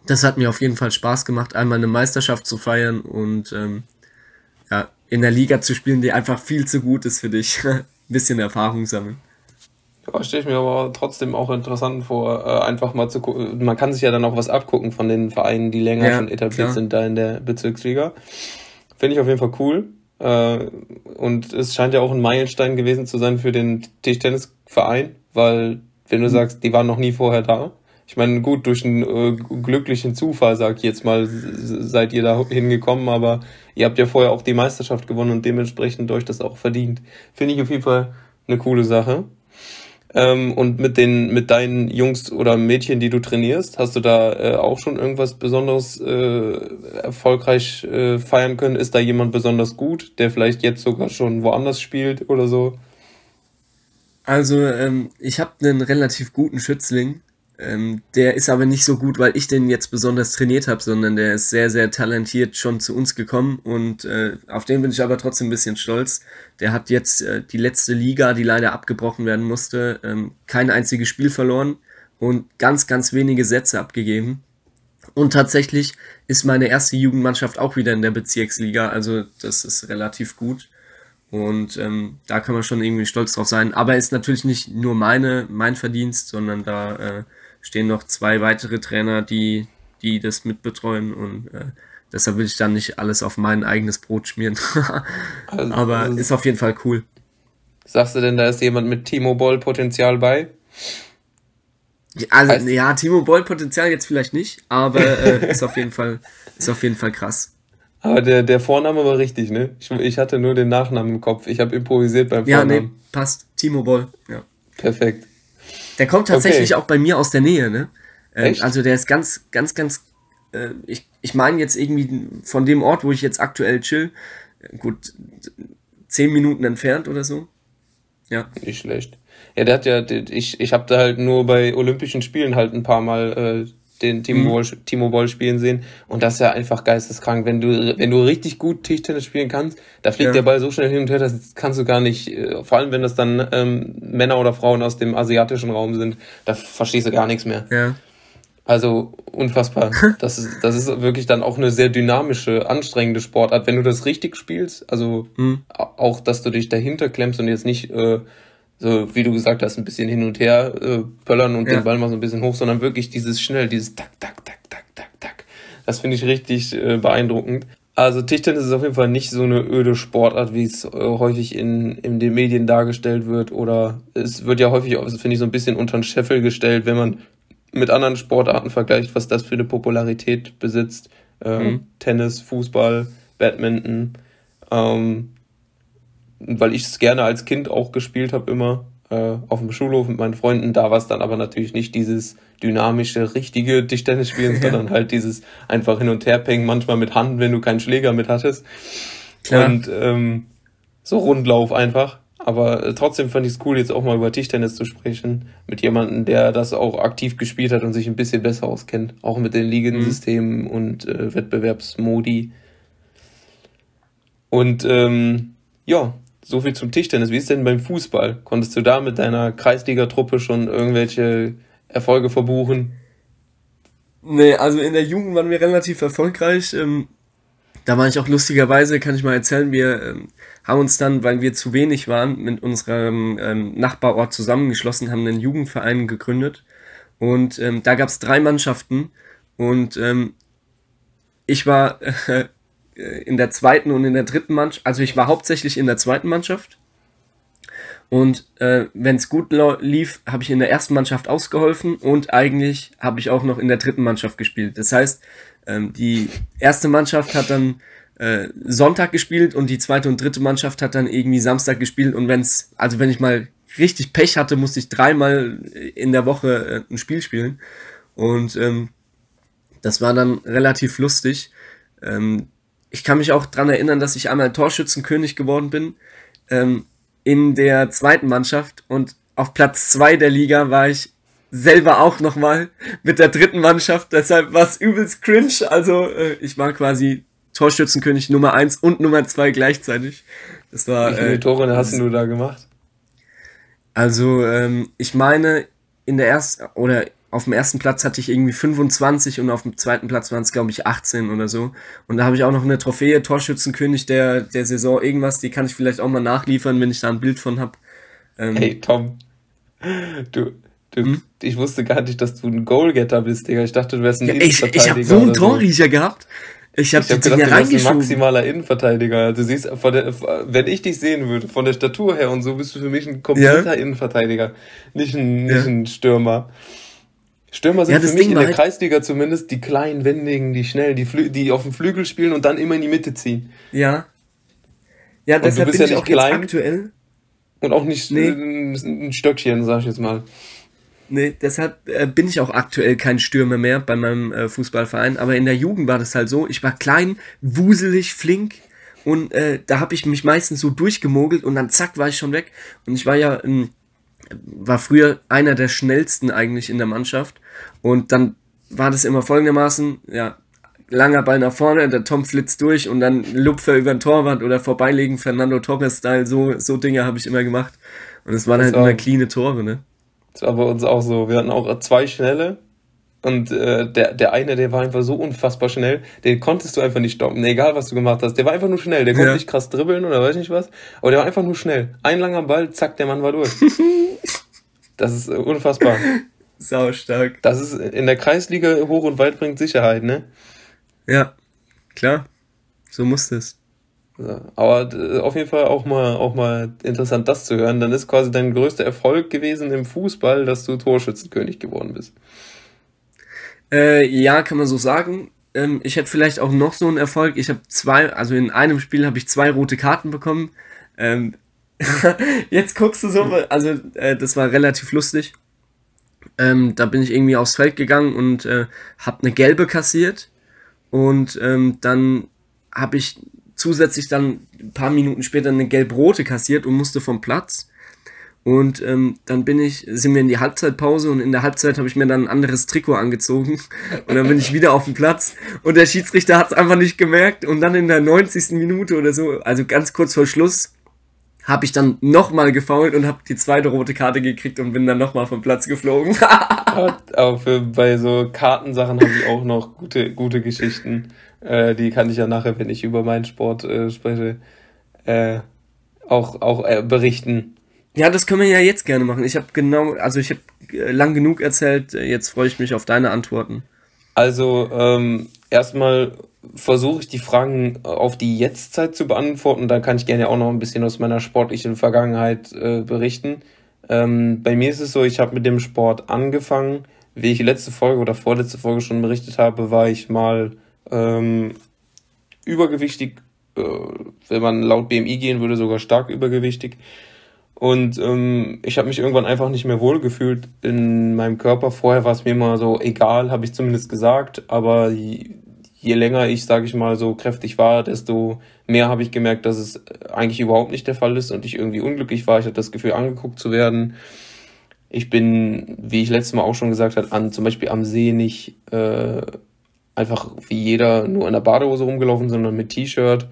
[SPEAKER 1] das hat mir auf jeden Fall Spaß gemacht, einmal eine Meisterschaft zu feiern und ähm, ja, in der Liga zu spielen, die einfach viel zu gut ist für dich. Ein bisschen Erfahrung sammeln.
[SPEAKER 2] Ja, stelle ich mir aber trotzdem auch interessant vor, äh, einfach mal zu gucken. Man kann sich ja dann auch was abgucken von den Vereinen, die länger ja, schon etabliert klar. sind da in der Bezirksliga. Finde ich auf jeden Fall cool. Äh, und es scheint ja auch ein Meilenstein gewesen zu sein für den Tischtennisverein, weil wenn du mhm. sagst, die waren noch nie vorher da. Ich meine, gut, durch einen äh, glücklichen Zufall, sag ich jetzt mal, seid ihr da hingekommen, aber ihr habt ja vorher auch die Meisterschaft gewonnen und dementsprechend euch das auch verdient. Finde ich auf jeden Fall eine coole Sache. Ähm, und mit den, mit deinen Jungs oder Mädchen, die du trainierst, hast du da äh, auch schon irgendwas besonders äh, erfolgreich äh, feiern können? Ist da jemand besonders gut, der vielleicht jetzt sogar schon woanders spielt oder so?
[SPEAKER 1] Also, ähm, ich habe einen relativ guten Schützling, ähm, der ist aber nicht so gut, weil ich den jetzt besonders trainiert habe, sondern der ist sehr, sehr talentiert schon zu uns gekommen und äh, auf den bin ich aber trotzdem ein bisschen stolz. Der hat jetzt äh, die letzte Liga, die leider abgebrochen werden musste, ähm, kein einziges Spiel verloren und ganz, ganz wenige Sätze abgegeben. Und tatsächlich ist meine erste Jugendmannschaft auch wieder in der Bezirksliga, also das ist relativ gut. Und ähm, da kann man schon irgendwie stolz drauf sein. Aber ist natürlich nicht nur meine, mein Verdienst, sondern da äh, stehen noch zwei weitere Trainer, die, die das mitbetreuen und äh, deshalb will ich dann nicht alles auf mein eigenes Brot schmieren. also, Aber also, ist auf jeden Fall cool.
[SPEAKER 2] Sagst du denn, da ist jemand mit Timo Boll Potenzial bei?
[SPEAKER 1] Also, heißt, ja, Timo Boll Potenzial jetzt vielleicht nicht, aber äh, ist auf jeden Fall, ist auf jeden Fall krass.
[SPEAKER 2] Aber der, der Vorname war richtig, ne? Ich, ich hatte nur den Nachnamen im Kopf. Ich habe improvisiert beim Vornamen. Ja, nee,
[SPEAKER 1] passt. Timo Boll, ja.
[SPEAKER 2] Perfekt.
[SPEAKER 1] Der kommt tatsächlich okay. auch bei mir aus der Nähe, ne? Ähm, also der ist ganz, ganz, ganz. Äh, ich ich meine jetzt irgendwie von dem Ort, wo ich jetzt aktuell chill, gut, zehn Minuten entfernt oder so. Ja.
[SPEAKER 2] Nicht schlecht. Ja, der hat ja, ich, ich habe da halt nur bei Olympischen Spielen halt ein paar Mal äh, den Timo, mhm. Boll, Timo Boll spielen sehen. Und das ist ja einfach geisteskrank. Wenn du, wenn du richtig gut Tischtennis spielen kannst, da fliegt ja. der Ball so schnell hin und her, das kannst du gar nicht, äh, vor allem wenn das dann ähm, Männer oder Frauen aus dem asiatischen Raum sind, da verstehst du gar nichts mehr. Ja. Also unfassbar. Das ist, das ist wirklich dann auch eine sehr dynamische, anstrengende Sportart. Wenn du das richtig spielst, also mhm. auch, dass du dich dahinter klemmst und jetzt nicht äh, so wie du gesagt hast, ein bisschen hin und her äh, böllern und ja. den Ball mal so ein bisschen hoch, sondern wirklich dieses schnell, dieses tak, tak, tak, tak, tak, tak. Das finde ich richtig äh, beeindruckend. Also Tischtennis ist auf jeden Fall nicht so eine öde Sportart, wie es äh, häufig in, in den Medien dargestellt wird. Oder es wird ja häufig, finde ich, so ein bisschen unter den Scheffel gestellt, wenn man mit anderen Sportarten vergleicht, was das für eine Popularität besitzt. Ähm, mhm. Tennis, Fußball, Badminton. Ähm, weil ich es gerne als Kind auch gespielt habe, immer äh, auf dem Schulhof mit meinen Freunden. Da war es dann aber natürlich nicht dieses dynamische, richtige Tischtennis spielen, ja. sondern halt dieses einfach hin und her pängen, manchmal mit Hand, wenn du keinen Schläger mit hattest. Klar. Und ähm, so Rundlauf einfach. Aber äh, trotzdem fand ich es cool, jetzt auch mal über Tischtennis zu sprechen, mit jemandem, der das auch aktiv gespielt hat und sich ein bisschen besser auskennt. Auch mit den Ligensystemen mhm. und äh, Wettbewerbsmodi. Und ähm, ja, so viel zum Tischtennis. Wie ist denn beim Fußball? Konntest du da mit deiner Kreisligatruppe schon irgendwelche Erfolge verbuchen?
[SPEAKER 1] Nee, also in der Jugend waren wir relativ erfolgreich. Ähm, Da war ich auch lustigerweise, kann ich mal erzählen, wir ähm, haben uns dann, weil wir zu wenig waren, mit unserem ähm, Nachbarort zusammengeschlossen, haben einen Jugendverein gegründet. Und da gab es drei Mannschaften. Und ich war in der zweiten und in der dritten Mannschaft, also ich war hauptsächlich in der zweiten Mannschaft. Und äh, wenn es gut lief, habe ich in der ersten Mannschaft ausgeholfen und eigentlich habe ich auch noch in der dritten Mannschaft gespielt. Das heißt, ähm, die erste Mannschaft hat dann äh, Sonntag gespielt und die zweite und dritte Mannschaft hat dann irgendwie Samstag gespielt und wenn's, also wenn ich mal richtig Pech hatte, musste ich dreimal in der Woche äh, ein Spiel spielen und ähm, das war dann relativ lustig. Ähm, ich kann mich auch dran erinnern, dass ich einmal Torschützenkönig geworden bin ähm, in der zweiten Mannschaft und auf Platz zwei der Liga war ich selber auch nochmal mit der dritten Mannschaft. Deshalb war es übelst cringe. Also äh, ich war quasi Torschützenkönig Nummer 1 und Nummer 2 gleichzeitig. Das war.
[SPEAKER 2] Wie viele äh, Tore hast du da gemacht?
[SPEAKER 1] Also, ähm, ich meine, in der ersten oder auf dem ersten Platz hatte ich irgendwie 25 und auf dem zweiten Platz waren es, glaube ich, 18 oder so. Und da habe ich auch noch eine Trophäe, Torschützenkönig der, der Saison, irgendwas, die kann ich vielleicht auch mal nachliefern, wenn ich da ein Bild von habe.
[SPEAKER 2] Ähm, hey, Tom, du, du hm? ich wusste gar nicht, dass du ein Goalgetter bist, Digga. Ich dachte, du wärst ein ja, Ich, ich habe so einen Torriecher so. gehabt. Ich habe hab gedacht, du bist ein maximaler Innenverteidiger. Du siehst, der, wenn ich dich sehen würde, von der Statur her und so, bist du für mich ein kompletter ja. Innenverteidiger, nicht ein, nicht ja. ein Stürmer. Stürmer sind ja, für mich Ding in der halt Kreisliga zumindest die kleinen, wendigen, die schnell, die, Flü die auf dem Flügel spielen und dann immer in die Mitte ziehen.
[SPEAKER 1] Ja. Ja, deshalb bin ja ich auch klein jetzt aktuell.
[SPEAKER 2] Und auch nicht nee. ein Stöckchen, sag ich jetzt mal.
[SPEAKER 1] Nee, deshalb äh, bin ich auch aktuell kein Stürmer mehr bei meinem äh, Fußballverein. Aber in der Jugend war das halt so. Ich war klein, wuselig, flink. Und äh, da habe ich mich meistens so durchgemogelt und dann zack war ich schon weg. Und ich war ja, ähm, war früher einer der schnellsten eigentlich in der Mannschaft. Und dann war das immer folgendermaßen, ja, langer Ball nach vorne, der Tom flitzt durch und dann Lupfer über den Torwart oder vorbeilegen, Fernando Torres-Style, so, so Dinge habe ich immer gemacht. Und es waren das halt immer cleane Tore, ne?
[SPEAKER 2] Das war bei uns auch so. Wir hatten auch zwei schnelle. Und äh, der, der eine, der war einfach so unfassbar schnell, den konntest du einfach nicht stoppen, egal was du gemacht hast. Der war einfach nur schnell. Der konnte ja. nicht krass dribbeln oder weiß nicht was. Aber der war einfach nur schnell. Ein langer Ball, zack, der Mann war durch. das ist unfassbar.
[SPEAKER 1] Sau stark.
[SPEAKER 2] Das ist in der Kreisliga hoch und weit bringt Sicherheit, ne?
[SPEAKER 1] Ja, klar. So muss das.
[SPEAKER 2] Aber äh, auf jeden Fall auch mal, auch mal interessant, das zu hören. Dann ist quasi dein größter Erfolg gewesen im Fußball, dass du Torschützenkönig geworden bist.
[SPEAKER 1] Äh, ja, kann man so sagen. Ähm, ich hätte vielleicht auch noch so einen Erfolg. Ich habe zwei, also in einem Spiel habe ich zwei rote Karten bekommen. Ähm, jetzt guckst du so, also äh, das war relativ lustig. Ähm, da bin ich irgendwie aufs Feld gegangen und äh, habe eine gelbe kassiert. Und ähm, dann habe ich zusätzlich dann ein paar Minuten später eine gelb-rote kassiert und musste vom Platz. Und ähm, dann bin ich, sind wir in die Halbzeitpause und in der Halbzeit habe ich mir dann ein anderes Trikot angezogen und dann bin ich wieder auf dem Platz und der Schiedsrichter hat es einfach nicht gemerkt und dann in der 90. Minute oder so, also ganz kurz vor Schluss, habe ich dann nochmal gefault und habe die zweite rote Karte gekriegt und bin dann nochmal vom Platz geflogen.
[SPEAKER 2] Aber für, bei so Kartensachen habe ich auch noch gute, gute Geschichten. Äh, die kann ich ja nachher, wenn ich über meinen Sport äh, spreche, äh, auch, auch äh, berichten.
[SPEAKER 1] Ja, das können wir ja jetzt gerne machen. Ich habe genau, also ich habe äh, lang genug erzählt. Jetzt freue ich mich auf deine Antworten.
[SPEAKER 2] Also ähm, erstmal versuche ich die Fragen auf die Jetztzeit zu beantworten. Da kann ich gerne auch noch ein bisschen aus meiner sportlichen Vergangenheit äh, berichten. Ähm, bei mir ist es so, ich habe mit dem Sport angefangen. Wie ich letzte Folge oder vorletzte Folge schon berichtet habe, war ich mal ähm, übergewichtig, äh, wenn man laut BMI gehen würde, sogar stark übergewichtig. Und ähm, ich habe mich irgendwann einfach nicht mehr wohlgefühlt in meinem Körper. Vorher war es mir immer so egal, habe ich zumindest gesagt. Aber je, je länger ich, sage ich mal, so kräftig war, desto mehr habe ich gemerkt, dass es eigentlich überhaupt nicht der Fall ist und ich irgendwie unglücklich war. Ich hatte das Gefühl, angeguckt zu werden. Ich bin, wie ich letztes Mal auch schon gesagt habe, an zum Beispiel am See nicht äh, einfach wie jeder nur in der Badehose rumgelaufen, sondern mit T-Shirt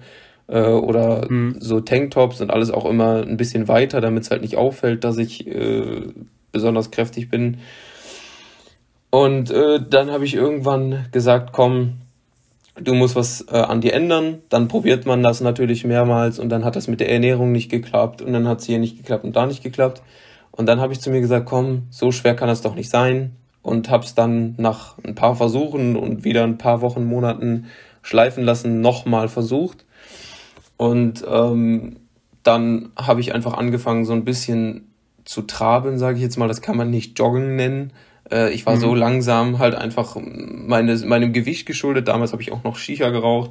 [SPEAKER 2] äh, oder mhm. so Tanktops und alles auch immer ein bisschen weiter, damit es halt nicht auffällt, dass ich äh, besonders kräftig bin. Und äh, dann habe ich irgendwann gesagt, komm, du musst was äh, an dir ändern, dann probiert man das natürlich mehrmals und dann hat das mit der Ernährung nicht geklappt und dann hat es hier nicht geklappt und da nicht geklappt. Und dann habe ich zu mir gesagt, komm, so schwer kann das doch nicht sein und habe es dann nach ein paar Versuchen und wieder ein paar Wochen, Monaten schleifen lassen, nochmal versucht. Und ähm, dann habe ich einfach angefangen, so ein bisschen zu traben, sage ich jetzt mal. Das kann man nicht joggen nennen. Äh, ich war mhm. so langsam, halt einfach meine, meinem Gewicht geschuldet. Damals habe ich auch noch Shisha geraucht.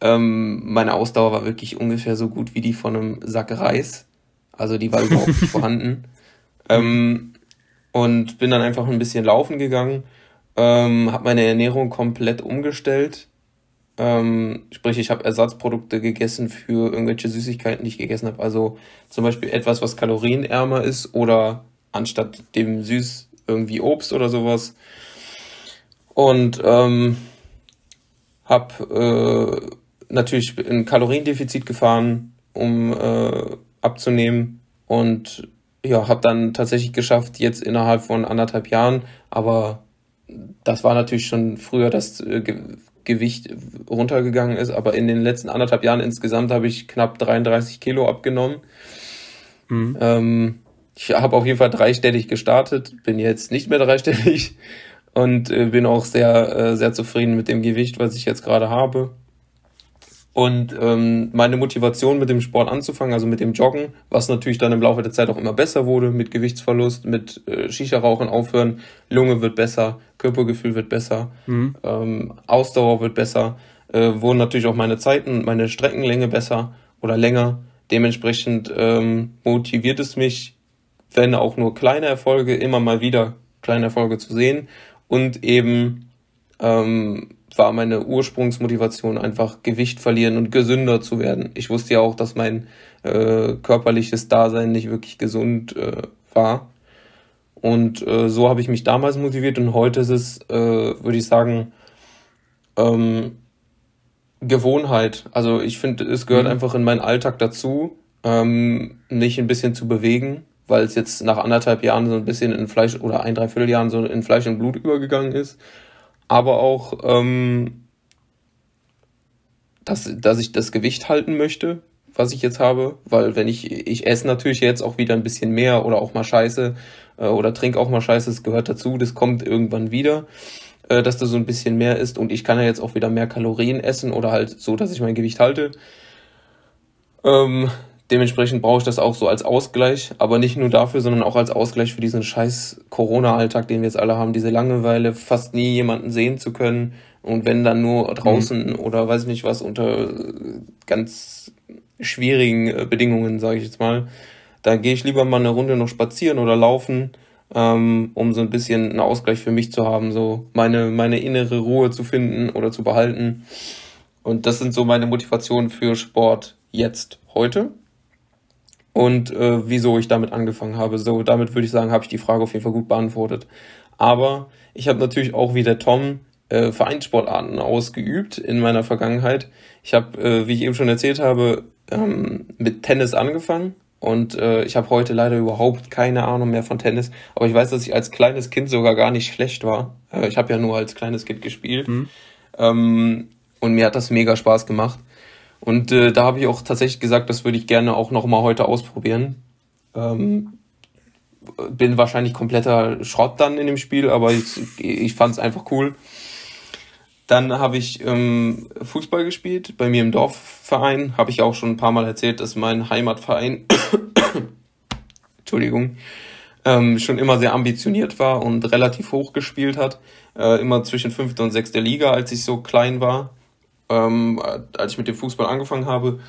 [SPEAKER 2] Ähm, meine Ausdauer war wirklich ungefähr so gut wie die von einem Sack Reis. Also die war überhaupt nicht vorhanden. Ähm, und bin dann einfach ein bisschen laufen gegangen, ähm, habe meine Ernährung komplett umgestellt. Ähm, sprich, ich habe Ersatzprodukte gegessen für irgendwelche Süßigkeiten, die ich gegessen habe. Also zum Beispiel etwas, was kalorienärmer ist oder anstatt dem Süß irgendwie Obst oder sowas. Und ähm, habe äh, natürlich ein Kaloriendefizit gefahren, um äh, abzunehmen und ja, habe dann tatsächlich geschafft, jetzt innerhalb von anderthalb Jahren, aber das war natürlich schon früher, dass äh, Gewicht runtergegangen ist, aber in den letzten anderthalb Jahren insgesamt habe ich knapp 33 Kilo abgenommen. Mhm. Ähm, ich habe auf jeden Fall dreistellig gestartet, bin jetzt nicht mehr dreistellig und äh, bin auch sehr, äh, sehr zufrieden mit dem Gewicht, was ich jetzt gerade habe. Und ähm, meine Motivation mit dem Sport anzufangen, also mit dem Joggen, was natürlich dann im Laufe der Zeit auch immer besser wurde, mit Gewichtsverlust, mit äh, Shisha-Rauchen aufhören, Lunge wird besser, Körpergefühl wird besser, mhm. ähm, Ausdauer wird besser, äh, wurden natürlich auch meine Zeiten, meine Streckenlänge besser oder länger. Dementsprechend ähm, motiviert es mich, wenn auch nur kleine Erfolge, immer mal wieder kleine Erfolge zu sehen und eben ähm, war meine Ursprungsmotivation einfach Gewicht verlieren und gesünder zu werden. Ich wusste ja auch, dass mein äh, körperliches Dasein nicht wirklich gesund äh, war. Und äh, so habe ich mich damals motiviert und heute ist es, äh, würde ich sagen, ähm, Gewohnheit. Also ich finde, es gehört mhm. einfach in meinen Alltag dazu, ähm, mich ein bisschen zu bewegen, weil es jetzt nach anderthalb Jahren so ein bisschen in Fleisch oder ein, dreiviertel Jahren so in Fleisch und Blut übergegangen ist aber auch, ähm, dass, dass ich das Gewicht halten möchte, was ich jetzt habe, weil wenn ich, ich esse natürlich jetzt auch wieder ein bisschen mehr oder auch mal Scheiße äh, oder trinke auch mal Scheiße, das gehört dazu, das kommt irgendwann wieder, äh, dass das so ein bisschen mehr ist. Und ich kann ja jetzt auch wieder mehr Kalorien essen oder halt so, dass ich mein Gewicht halte. Ähm, Dementsprechend brauche ich das auch so als Ausgleich, aber nicht nur dafür, sondern auch als Ausgleich für diesen scheiß Corona-Alltag, den wir jetzt alle haben, diese Langeweile, fast nie jemanden sehen zu können und wenn dann nur draußen mhm. oder weiß ich nicht was unter ganz schwierigen äh, Bedingungen, sage ich jetzt mal, da gehe ich lieber mal eine Runde noch spazieren oder laufen, ähm, um so ein bisschen einen Ausgleich für mich zu haben, so meine, meine innere Ruhe zu finden oder zu behalten. Und das sind so meine Motivationen für Sport jetzt, heute und äh, wieso ich damit angefangen habe. So, damit würde ich sagen, habe ich die Frage auf jeden Fall gut beantwortet. Aber ich habe natürlich auch wie der Tom äh, Vereinssportarten ausgeübt in meiner Vergangenheit. Ich habe, äh, wie ich eben schon erzählt habe, ähm, mit Tennis angefangen und äh, ich habe heute leider überhaupt keine Ahnung mehr von Tennis. Aber ich weiß, dass ich als kleines Kind sogar gar nicht schlecht war. Äh, ich habe ja nur als kleines Kind gespielt. Mhm. Ähm, und mir hat das mega Spaß gemacht. Und äh, da habe ich auch tatsächlich gesagt, das würde ich gerne auch noch mal heute ausprobieren. Ähm, bin wahrscheinlich kompletter Schrott dann in dem Spiel, aber ich, ich fand es einfach cool. Dann habe ich ähm, Fußball gespielt, bei mir im Dorfverein. Habe ich auch schon ein paar Mal erzählt, dass mein Heimatverein, Entschuldigung, ähm, schon immer sehr ambitioniert war und relativ hoch gespielt hat. Äh, immer zwischen fünfte und sechste Liga, als ich so klein war ähm, als ich mit dem Fußball angefangen habe.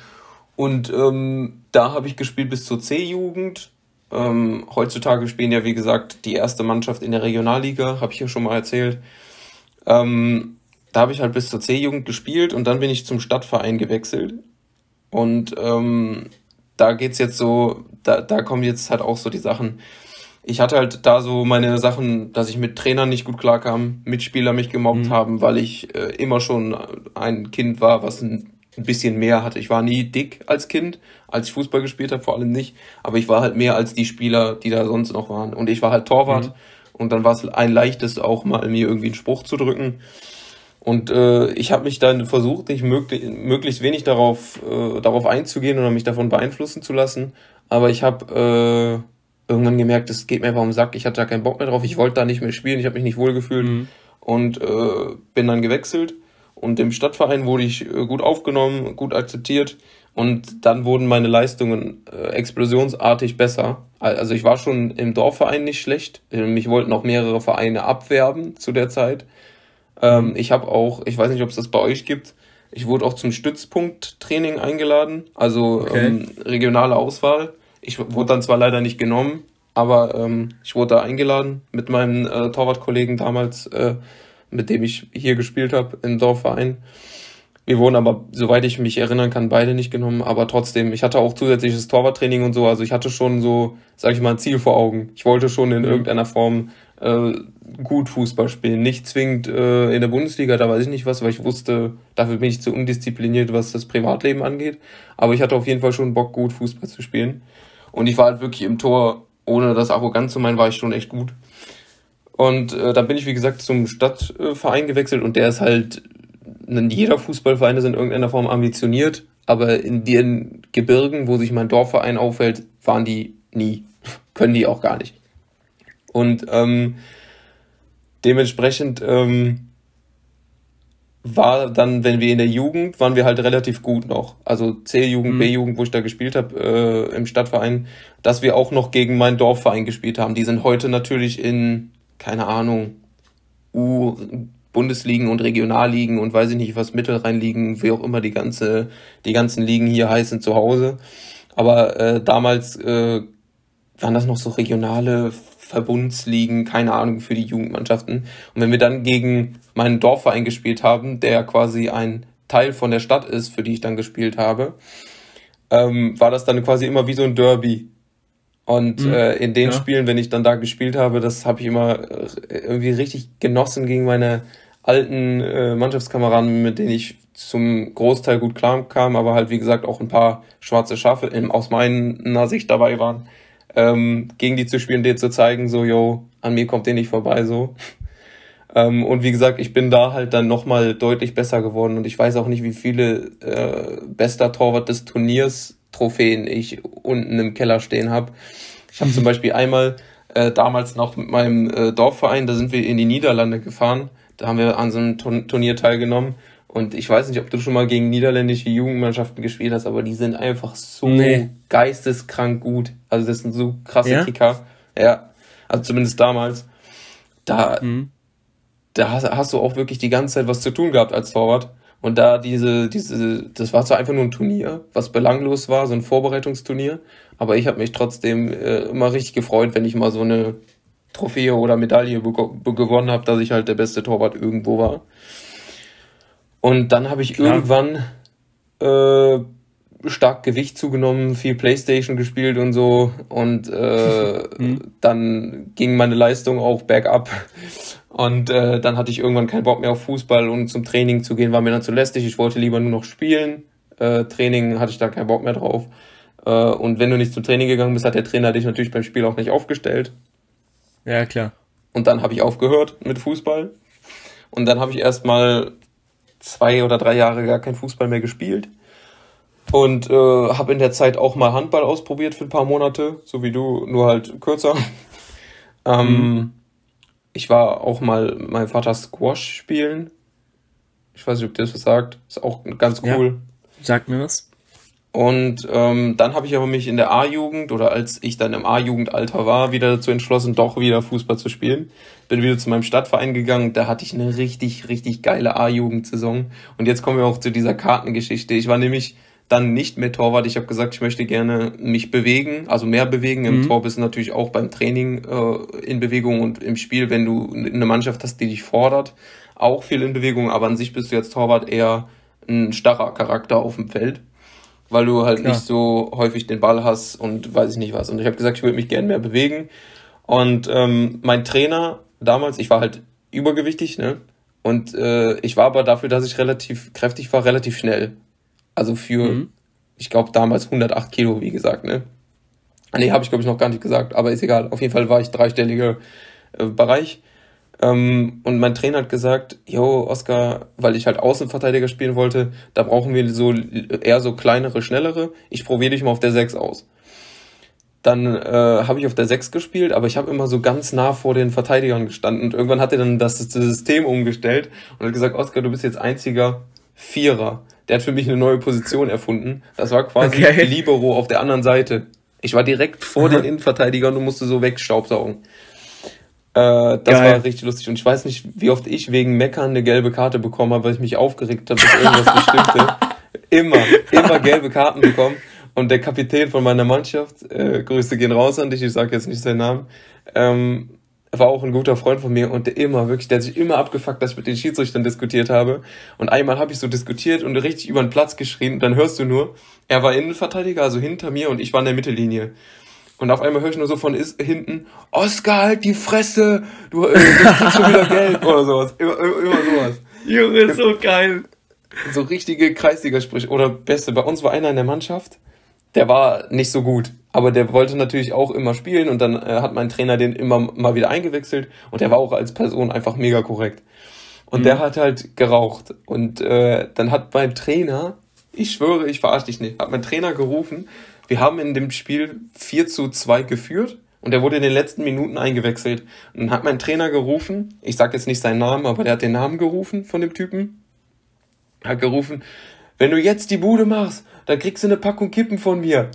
[SPEAKER 2] Und ähm, da habe ich gespielt bis zur C-Jugend. Ähm, heutzutage spielen ja, wie gesagt, die erste Mannschaft in der Regionalliga, habe ich ja schon mal erzählt. Ähm, da habe ich halt bis zur C-Jugend gespielt und dann bin ich zum Stadtverein gewechselt. Und ähm, da geht's jetzt so, da, da kommen jetzt halt auch so die Sachen, ich hatte halt da so meine Sachen, dass ich mit Trainern nicht gut klarkam, Mitspieler mich gemobbt mhm. haben, weil ich äh, immer schon ein Kind war, was ein, ein bisschen mehr hatte. Ich war nie dick als Kind, als ich Fußball gespielt habe, vor allem nicht. Aber ich war halt mehr als die Spieler, die da sonst noch waren. Und ich war halt Torwart. Mhm. Und dann war es ein leichtes auch mal, mir irgendwie einen Spruch zu drücken. Und äh, ich habe mich dann versucht, nicht möglich, möglichst wenig darauf, äh, darauf einzugehen oder mich davon beeinflussen zu lassen. Aber ich habe äh, irgendwann gemerkt, es geht mir einfach um den Sack. Ich hatte da keinen Bock mehr drauf. Ich wollte da nicht mehr spielen. Ich habe mich nicht wohlgefühlt mhm. und äh, bin dann gewechselt. Und im Stadtverein wurde ich äh, gut aufgenommen, gut akzeptiert. Und dann wurden meine Leistungen äh, explosionsartig besser. Also ich war schon im Dorfverein nicht schlecht. Mich wollten auch mehrere Vereine abwerben zu der Zeit. Ähm, ich habe auch, ich weiß nicht, ob es das bei euch gibt, ich wurde auch zum Stützpunkttraining eingeladen, also okay. ähm, regionale Auswahl. Ich wurde dann zwar leider nicht genommen, aber ähm, ich wurde da eingeladen mit meinem äh, Torwartkollegen damals, äh, mit dem ich hier gespielt habe im Dorfverein. Wir wurden aber, soweit ich mich erinnern kann, beide nicht genommen. Aber trotzdem, ich hatte auch zusätzliches Torwarttraining und so. Also ich hatte schon so, sag ich mal, ein Ziel vor Augen. Ich wollte schon in mhm. irgendeiner Form äh, gut Fußball spielen. Nicht zwingend äh, in der Bundesliga, da weiß ich nicht was, weil ich wusste, dafür bin ich zu undiszipliniert, was das Privatleben angeht. Aber ich hatte auf jeden Fall schon Bock, gut Fußball zu spielen. Und ich war halt wirklich im Tor, ohne das arrogant zu meinen, war ich schon echt gut. Und äh, da bin ich, wie gesagt, zum Stadtverein gewechselt und der ist halt jeder Fußballverein ist in irgendeiner Form ambitioniert, aber in den Gebirgen, wo sich mein Dorfverein aufhält, waren die nie. Können die auch gar nicht. Und ähm, dementsprechend ähm, war dann, wenn wir in der Jugend, waren wir halt relativ gut noch. Also C-Jugend, mhm. B-Jugend, wo ich da gespielt habe äh, im Stadtverein, dass wir auch noch gegen meinen Dorfverein gespielt haben. Die sind heute natürlich in, keine Ahnung, U Bundesligen und Regionalligen und weiß ich nicht was, Mittelrheinligen, wie auch immer die ganze, die ganzen Ligen hier heißen zu Hause. Aber äh, damals äh, waren das noch so regionale Verbundsligen, keine Ahnung, für die Jugendmannschaften. Und wenn wir dann gegen meinen Dorfverein gespielt haben, der quasi ein Teil von der Stadt ist, für die ich dann gespielt habe, ähm, war das dann quasi immer wie so ein Derby. Und mhm. äh, in den ja. Spielen, wenn ich dann da gespielt habe, das habe ich immer äh, irgendwie richtig genossen gegen meine alten äh, Mannschaftskameraden, mit denen ich zum Großteil gut klar kam, aber halt wie gesagt auch ein paar schwarze Schafe in, aus meiner Sicht dabei waren, ähm, gegen die zu spielen, denen zu zeigen, so, yo, an mir kommt der nicht vorbei, so. Ähm, und wie gesagt, ich bin da halt dann nochmal deutlich besser geworden und ich weiß auch nicht, wie viele äh, bester Torwart des Turniers Trophäen ich unten im Keller stehen habe. Ich habe zum Beispiel einmal äh, damals noch mit meinem äh, Dorfverein, da sind wir in die Niederlande gefahren da haben wir an so einem Turnier teilgenommen. Und ich weiß nicht, ob du schon mal gegen niederländische Jugendmannschaften gespielt hast, aber die sind einfach so nee. geisteskrank gut. Also das sind so krasse ja? Kicker. Ja, also zumindest damals. Da, mhm. da hast, hast, du auch wirklich die ganze Zeit was zu tun gehabt als Torwart. Und da diese, diese, das war zwar einfach nur ein Turnier, was belanglos war, so ein Vorbereitungsturnier, aber ich habe mich trotzdem äh, immer richtig gefreut, wenn ich mal so eine Trophäe oder Medaille gewonnen habe, dass ich halt der beste Torwart irgendwo war. Und dann habe ich Klar. irgendwann äh, stark Gewicht zugenommen, viel Playstation gespielt und so. Und äh, mhm. dann ging meine Leistung auch bergab. Und äh, dann hatte ich irgendwann keinen Bock mehr auf Fußball und zum Training zu gehen war mir dann zu lästig. Ich wollte lieber nur noch spielen. Äh, Training hatte ich da keinen Bock mehr drauf. Äh, und wenn du nicht zum Training gegangen bist, hat der Trainer dich natürlich beim Spiel auch nicht aufgestellt.
[SPEAKER 1] Ja, klar.
[SPEAKER 2] Und dann habe ich aufgehört mit Fußball. Und dann habe ich erstmal zwei oder drei Jahre gar kein Fußball mehr gespielt. Und äh, habe in der Zeit auch mal Handball ausprobiert für ein paar Monate, so wie du, nur halt kürzer. ähm, mhm. Ich war auch mal mein Vater Squash spielen. Ich weiß nicht, ob dir das was sagt. Ist auch ganz cool.
[SPEAKER 1] Ja, sagt mir was.
[SPEAKER 2] Und ähm, dann habe ich aber mich in der A-Jugend oder als ich dann im A-Jugendalter war, wieder dazu entschlossen, doch wieder Fußball zu spielen. Bin wieder zu meinem Stadtverein gegangen. Da hatte ich eine richtig, richtig geile A-Jugendsaison. Und jetzt kommen wir auch zu dieser Kartengeschichte. Ich war nämlich dann nicht mehr Torwart. Ich habe gesagt, ich möchte gerne mich bewegen, also mehr bewegen. Im mhm. Tor bist du natürlich auch beim Training äh, in Bewegung und im Spiel, wenn du eine Mannschaft hast, die dich fordert, auch viel in Bewegung. Aber an sich bist du jetzt Torwart eher ein starrer Charakter auf dem Feld weil du halt Klar. nicht so häufig den Ball hast und weiß ich nicht was. Und ich habe gesagt, ich würde mich gerne mehr bewegen. Und ähm, mein Trainer damals, ich war halt übergewichtig, ne? Und äh, ich war aber dafür, dass ich relativ kräftig war, relativ schnell. Also für, mhm. ich glaube, damals 108 Kilo, wie gesagt, ne? Nee, habe ich, glaube ich, noch gar nicht gesagt, aber ist egal. Auf jeden Fall war ich dreistelliger äh, Bereich. Ähm, und mein Trainer hat gesagt, yo, Oscar, weil ich halt Außenverteidiger spielen wollte, da brauchen wir so eher so kleinere, schnellere. Ich probiere dich mal auf der 6 aus. Dann äh, habe ich auf der 6 gespielt, aber ich habe immer so ganz nah vor den Verteidigern gestanden. Und irgendwann hat er dann das System umgestellt und hat gesagt, Oscar, du bist jetzt einziger Vierer. Der hat für mich eine neue Position erfunden. Das war quasi okay. Libero auf der anderen Seite. Ich war direkt vor den Innenverteidigern und musste so wegstaubsaugen. Äh, das Geil. war richtig lustig. Und ich weiß nicht, wie oft ich wegen Meckern eine gelbe Karte bekommen habe, weil ich mich aufgeregt habe, dass irgendwas nicht stimmte. Immer, immer gelbe Karten bekommen. Und der Kapitän von meiner Mannschaft, äh, Grüße gehen raus an dich, ich sage jetzt nicht seinen Namen, ähm, war auch ein guter Freund von mir und der immer, wirklich, der hat sich immer abgefuckt, dass ich mit den Schiedsrichtern diskutiert habe. Und einmal habe ich so diskutiert und richtig über den Platz geschrien und dann hörst du nur, er war Innenverteidiger, also hinter mir und ich war in der Mittellinie. Und auf einmal höre ich nur so von hinten, Oscar, halt die Fresse, du, äh, du kriegst schon wieder Geld oder sowas. Immer, immer, immer sowas.
[SPEAKER 1] Junge, so geil.
[SPEAKER 2] So richtige Kreisliga-Sprüche. Oder beste, bei uns war einer in der Mannschaft, der war nicht so gut. Aber der wollte natürlich auch immer spielen und dann äh, hat mein Trainer den immer mal wieder eingewechselt und der war auch als Person einfach mega korrekt. Und mhm. der hat halt geraucht. Und äh, dann hat mein Trainer, ich schwöre, ich verarsche dich nicht, hat mein Trainer gerufen, wir haben in dem Spiel 4 zu 2 geführt und er wurde in den letzten Minuten eingewechselt. Und dann hat mein Trainer gerufen, ich sag jetzt nicht seinen Namen, aber der hat den Namen gerufen von dem Typen. Hat gerufen, wenn du jetzt die Bude machst, dann kriegst du eine Packung Kippen von mir.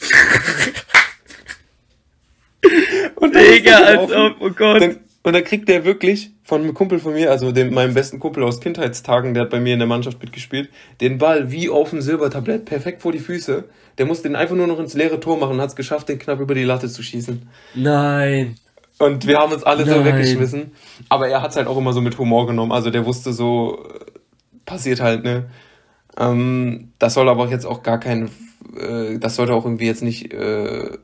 [SPEAKER 2] und Digga, als ob, oh Gott. Dann, und dann kriegt der wirklich von einem Kumpel von mir, also dem, meinem besten Kumpel aus Kindheitstagen, der hat bei mir in der Mannschaft mitgespielt, den Ball wie auf dem Silbertablett perfekt vor die Füße. Der musste den einfach nur noch ins leere Tor machen und hat es geschafft, den knapp über die Latte zu schießen.
[SPEAKER 1] Nein.
[SPEAKER 2] Und wir haben uns alle Nein. so weggeschmissen. Aber er hat es halt auch immer so mit Humor genommen. Also der wusste so, äh, passiert halt, ne? Ähm, das soll aber jetzt auch gar kein, äh, das sollte auch irgendwie jetzt nicht, äh,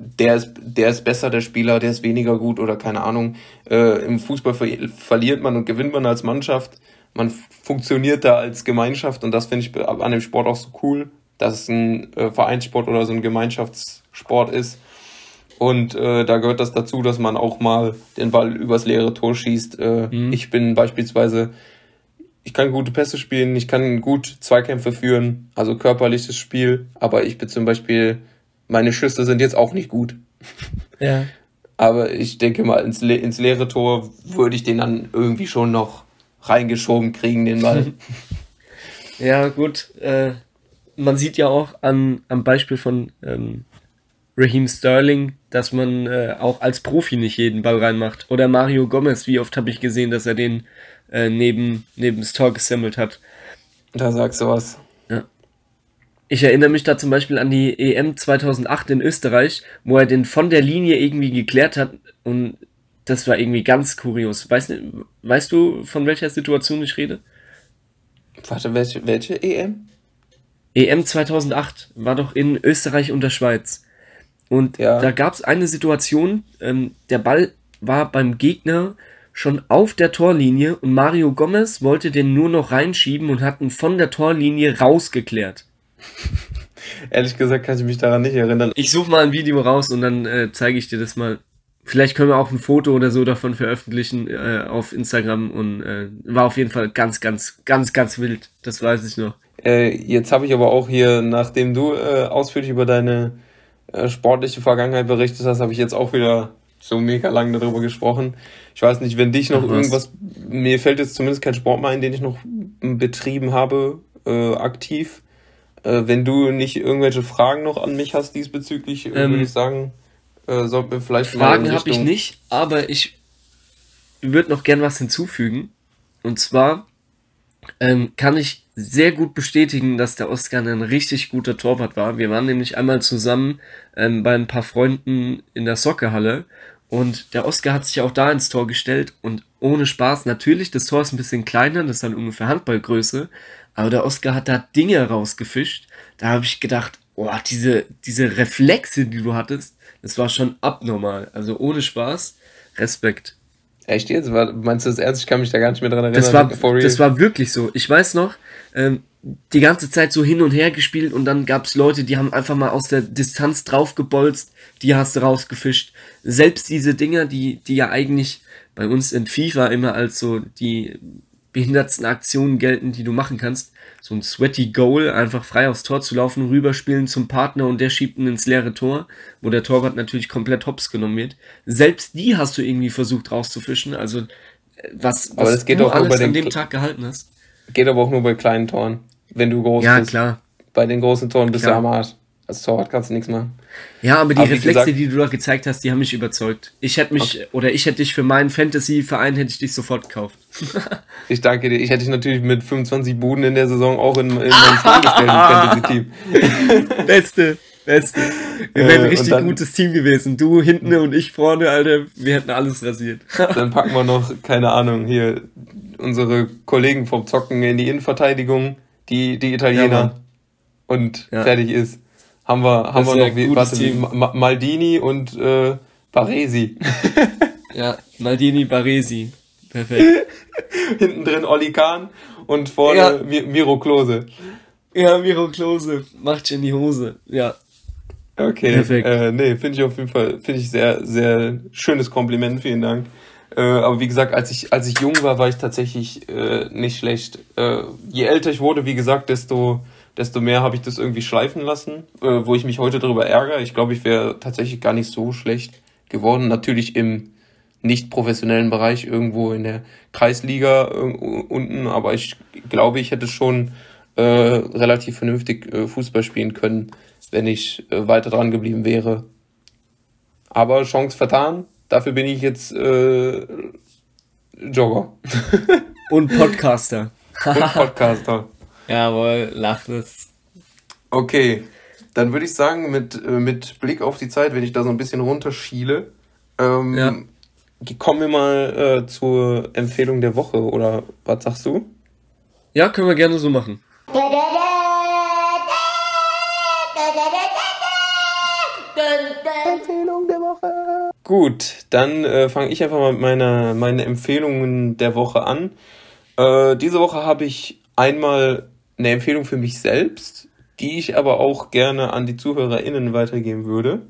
[SPEAKER 2] der ist, der ist besser, der Spieler, der ist weniger gut oder keine Ahnung. Äh, Im Fußball ver verliert man und gewinnt man als Mannschaft. Man funktioniert da als Gemeinschaft und das finde ich an dem Sport auch so cool dass es ein äh, Vereinssport oder so ein Gemeinschaftssport ist. Und äh, da gehört das dazu, dass man auch mal den Ball übers leere Tor schießt. Äh, mhm. Ich bin beispielsweise, ich kann gute Pässe spielen, ich kann gut Zweikämpfe führen, also körperliches Spiel, aber ich bin zum Beispiel, meine Schüsse sind jetzt auch nicht gut. Ja. aber ich denke mal, ins, Le ins leere Tor würde ich den dann irgendwie schon noch reingeschoben kriegen, den Ball.
[SPEAKER 1] ja, gut. Äh, man sieht ja auch an, am Beispiel von ähm, Raheem Sterling, dass man äh, auch als Profi nicht jeden Ball reinmacht. Oder Mario Gomez, wie oft habe ich gesehen, dass er den äh, neben, neben das Tor gesammelt hat.
[SPEAKER 2] Da sagst du was.
[SPEAKER 1] Ich erinnere mich da zum Beispiel an die EM 2008 in Österreich, wo er den von der Linie irgendwie geklärt hat und das war irgendwie ganz kurios. Weißt, weißt du, von welcher Situation ich rede?
[SPEAKER 2] Warte, welche, welche EM?
[SPEAKER 1] EM 2008 war doch in Österreich und der Schweiz. Und ja. da gab es eine Situation, ähm, der Ball war beim Gegner schon auf der Torlinie und Mario Gomez wollte den nur noch reinschieben und hat ihn von der Torlinie rausgeklärt.
[SPEAKER 2] Ehrlich gesagt kann ich mich daran nicht erinnern.
[SPEAKER 1] Ich suche mal ein Video raus und dann äh, zeige ich dir das mal. Vielleicht können wir auch ein Foto oder so davon veröffentlichen äh, auf Instagram und äh, war auf jeden Fall ganz, ganz, ganz, ganz wild. Das weiß ich noch.
[SPEAKER 2] Äh, jetzt habe ich aber auch hier, nachdem du äh, ausführlich über deine äh, sportliche Vergangenheit berichtet hast, habe ich jetzt auch wieder so mega lang darüber gesprochen. Ich weiß nicht, wenn dich noch Ach, irgendwas, mir fällt jetzt zumindest kein Sport mehr ein, den ich noch betrieben habe, aktiv. Äh, wenn du nicht irgendwelche Fragen noch an mich hast diesbezüglich, äh, ähm, würde ich sagen, äh, sollten wir vielleicht
[SPEAKER 1] Fragen. Fragen habe ich nicht, aber ich würde noch gern was hinzufügen. Und zwar ähm, kann ich sehr gut bestätigen, dass der Oscar ein richtig guter Torwart war. Wir waren nämlich einmal zusammen ähm, bei ein paar Freunden in der Soccerhalle und der Oscar hat sich auch da ins Tor gestellt und ohne Spaß, natürlich, das Tor ist ein bisschen kleiner, das ist dann ungefähr Handballgröße, aber der Oscar hat da Dinge rausgefischt. Da habe ich gedacht, oh, diese, diese Reflexe, die du hattest, das war schon abnormal. Also ohne Spaß, Respekt.
[SPEAKER 2] Echt jetzt? Meinst du das ernst? Ich kann mich da gar nicht mehr dran erinnern.
[SPEAKER 1] Das war, das war wirklich so. Ich weiß noch, ähm, die ganze Zeit so hin und her gespielt und dann gab es Leute, die haben einfach mal aus der Distanz draufgebolzt, die hast du rausgefischt. Selbst diese Dinger, die, die ja eigentlich bei uns in FIFA immer als so die behindertsten Aktionen gelten, die du machen kannst. So ein sweaty Goal, einfach frei aufs Tor zu laufen, rüberspielen zum Partner und der schiebt ihn ins leere Tor, wo der Torwart natürlich komplett hops genommen wird. Selbst die hast du irgendwie versucht rauszufischen, also was, was
[SPEAKER 2] das geht
[SPEAKER 1] du
[SPEAKER 2] auch
[SPEAKER 1] alles
[SPEAKER 2] bei
[SPEAKER 1] an
[SPEAKER 2] den
[SPEAKER 1] dem Tag gehalten hast.
[SPEAKER 2] Geht aber auch nur bei kleinen Toren. Wenn du groß
[SPEAKER 1] Ja,
[SPEAKER 2] bist.
[SPEAKER 1] klar.
[SPEAKER 2] Bei den großen Toren bist
[SPEAKER 1] Klar.
[SPEAKER 2] du am Arsch. Als Torwart kannst du nichts machen.
[SPEAKER 1] Ja, aber die
[SPEAKER 2] Aber
[SPEAKER 1] Reflexe,
[SPEAKER 2] gesagt-
[SPEAKER 1] die du da gezeigt hast, die haben mich überzeugt. Ich hätte mich, oder ich hätte dich für meinen Fantasy-Verein, hätte ich dich sofort gekauft.
[SPEAKER 2] Ich danke dir. Ich hätte dich natürlich mit 25 Buden in der Saison auch in, in mein Fantasy-Team.
[SPEAKER 1] Beste, beste. Wir
[SPEAKER 2] Äh,
[SPEAKER 1] wären ein
[SPEAKER 2] und
[SPEAKER 1] richtig
[SPEAKER 2] dann-
[SPEAKER 1] gutes Team gewesen. Du hinten und ich vorne, Alter, wir hätten alles rasiert.
[SPEAKER 2] Dann packen wir noch, keine Ahnung, hier unsere Kollegen vom Zocken in die Innenverteidigung, die, die Italiener.
[SPEAKER 1] Ja,
[SPEAKER 2] und
[SPEAKER 1] Ja.
[SPEAKER 2] fertig ist. Haben wir, haben wir noch, wie, warte,
[SPEAKER 1] Team.
[SPEAKER 2] Ma- Maldini und äh, Baresi.
[SPEAKER 1] Ja, Maldini Baresi. Perfekt.
[SPEAKER 2] Hinten drin Olli Kahn und vorne
[SPEAKER 1] Ja.
[SPEAKER 2] Mi- Miro Klose.
[SPEAKER 1] Ja, Miro Klose, macht in die Hose. Ja.
[SPEAKER 2] Okay,
[SPEAKER 1] Perfekt.
[SPEAKER 2] Äh, nee, finde ich auf jeden Fall, finde ich sehr, sehr schönes Kompliment, vielen Dank. Äh, aber wie gesagt, als ich, als ich jung war, war ich tatsächlich äh, nicht schlecht. Äh, je älter ich wurde, wie gesagt, desto, desto mehr habe ich das irgendwie schleifen lassen, äh, wo ich mich heute darüber ärgere. Ich glaube, ich wäre tatsächlich gar nicht so schlecht geworden. Natürlich im nicht professionellen Bereich, irgendwo in der Kreisliga äh, unten, aber ich glaube, ich hätte schon äh, relativ vernünftig äh, Fußball spielen können, wenn ich äh, weiter dran geblieben wäre. Aber Chance vertan, dafür bin ich jetzt äh, Jogger
[SPEAKER 1] Und Podcaster.
[SPEAKER 2] und Podcaster.
[SPEAKER 1] Jawohl, lach das.
[SPEAKER 2] Okay, dann würde ich sagen, mit, äh, mit Blick auf die Zeit, wenn ich da so ein bisschen runterschiele, ähm,
[SPEAKER 1] Ja.
[SPEAKER 2] kommen wir mal äh, zur Empfehlung der Woche, oder was sagst du?
[SPEAKER 1] Ja, können wir gerne so machen.
[SPEAKER 2] Gut, dann äh, fange ich einfach mal mit meiner meine Empfehlungen der Woche an. Äh, diese Woche habe ich einmal eine Empfehlung für mich selbst, die ich aber auch gerne an die ZuhörerInnen weitergeben würde.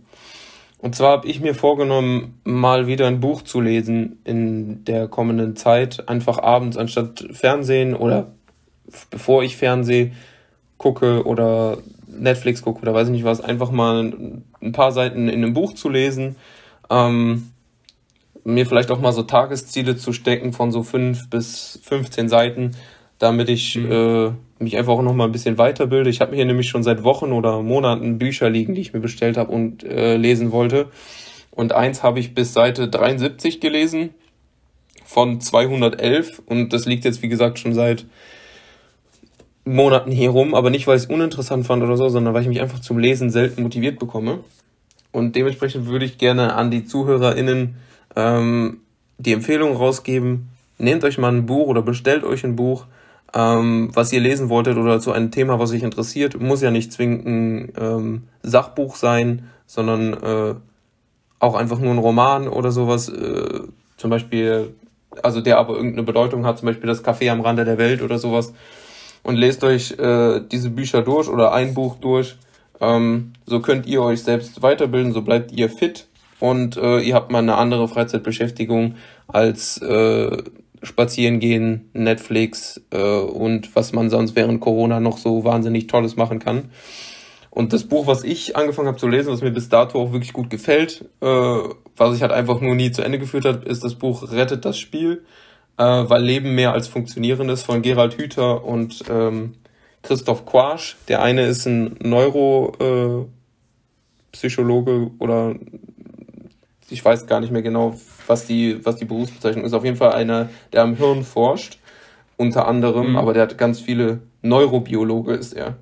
[SPEAKER 2] Und zwar habe ich mir vorgenommen, mal wieder ein Buch zu lesen in der kommenden Zeit. Einfach abends anstatt Fernsehen oder bevor ich Fernseh gucke oder Netflix gucke oder weiß ich nicht was, einfach mal ein paar Seiten in einem Buch zu lesen. Ähm, mir vielleicht auch mal so Tagesziele zu stecken von so fünf bis 15 Seiten, damit ich äh, mich einfach auch noch mal ein bisschen weiterbilde. Ich habe hier nämlich schon seit Wochen oder Monaten Bücher liegen, die ich mir bestellt habe und äh, lesen wollte. Und eins habe ich bis Seite 73 gelesen von 211 und das liegt jetzt wie gesagt schon seit Monaten hier rum, aber nicht weil ich es uninteressant fand oder so, sondern weil ich mich einfach zum Lesen selten motiviert bekomme. Und dementsprechend würde ich gerne an die ZuhörerInnen ähm, die Empfehlung rausgeben, nehmt euch mal ein Buch oder bestellt euch ein Buch, ähm, was ihr lesen wolltet oder zu einem Thema, was euch interessiert. Muss ja nicht zwingend ein ähm, Sachbuch sein, sondern äh, auch einfach nur ein Roman oder sowas. Äh, zum Beispiel, also der aber irgendeine Bedeutung hat, zum Beispiel das Café am Rande der Welt oder sowas. Und lest euch äh, diese Bücher durch oder ein Buch durch. Ähm, so könnt ihr euch selbst weiterbilden, so bleibt ihr fit und äh, ihr habt mal eine andere Freizeitbeschäftigung als äh, spazieren gehen, Netflix äh, und was man sonst während Corona noch so wahnsinnig Tolles machen kann. Und das Buch, was ich angefangen habe zu lesen, was mir bis dato auch wirklich gut gefällt, äh, was ich halt einfach nur nie zu Ende geführt habe, ist das Buch Rettet das Spiel, äh, weil Leben mehr als Funktionieren ist von Gerald Hüther und ähm, Christoph Quasch. Der eine ist ein Neuropsychologe äh, oder ich weiß gar nicht mehr genau, was die, was die Berufsbezeichnung ist. Auf jeden Fall einer, der am Hirn forscht, unter anderem,
[SPEAKER 1] Mhm.
[SPEAKER 2] aber der hat ganz viele Neurobiologe ist er.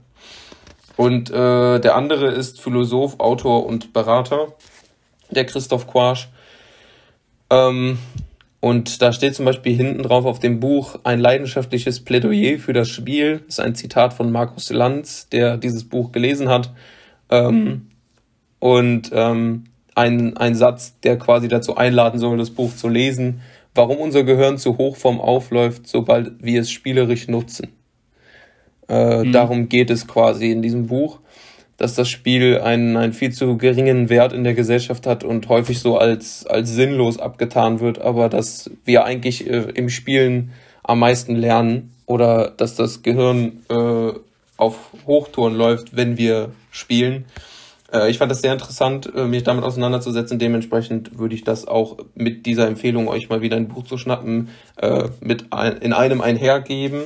[SPEAKER 2] Und äh, der andere ist Philosoph, Autor und Berater, der Christoph Quasch. Ähm, und da steht zum Beispiel hinten drauf auf dem Buch ein leidenschaftliches Plädoyer für das Spiel. Das ist ein Zitat von Markus Lanz, der dieses Buch gelesen hat. Ähm, und ähm, ein, ein Satz, der quasi dazu einladen soll, das Buch zu lesen. Warum unser Gehirn zu Hochform aufläuft, sobald wir es spielerisch nutzen. Äh,
[SPEAKER 1] Mhm.
[SPEAKER 2] Darum geht es quasi in diesem Buch. dass das Spiel einen, einen viel zu geringen Wert in der Gesellschaft hat und häufig so als, als sinnlos abgetan wird, aber dass wir eigentlich äh, im Spielen am meisten lernen oder dass das Gehirn äh, auf Hochtouren läuft, wenn wir spielen. Äh, ich fand das sehr interessant, äh, mich damit auseinanderzusetzen. Dementsprechend würde ich das auch mit dieser Empfehlung, euch mal wieder ein Buch zu schnappen, äh, mit ein, in einem einhergeben.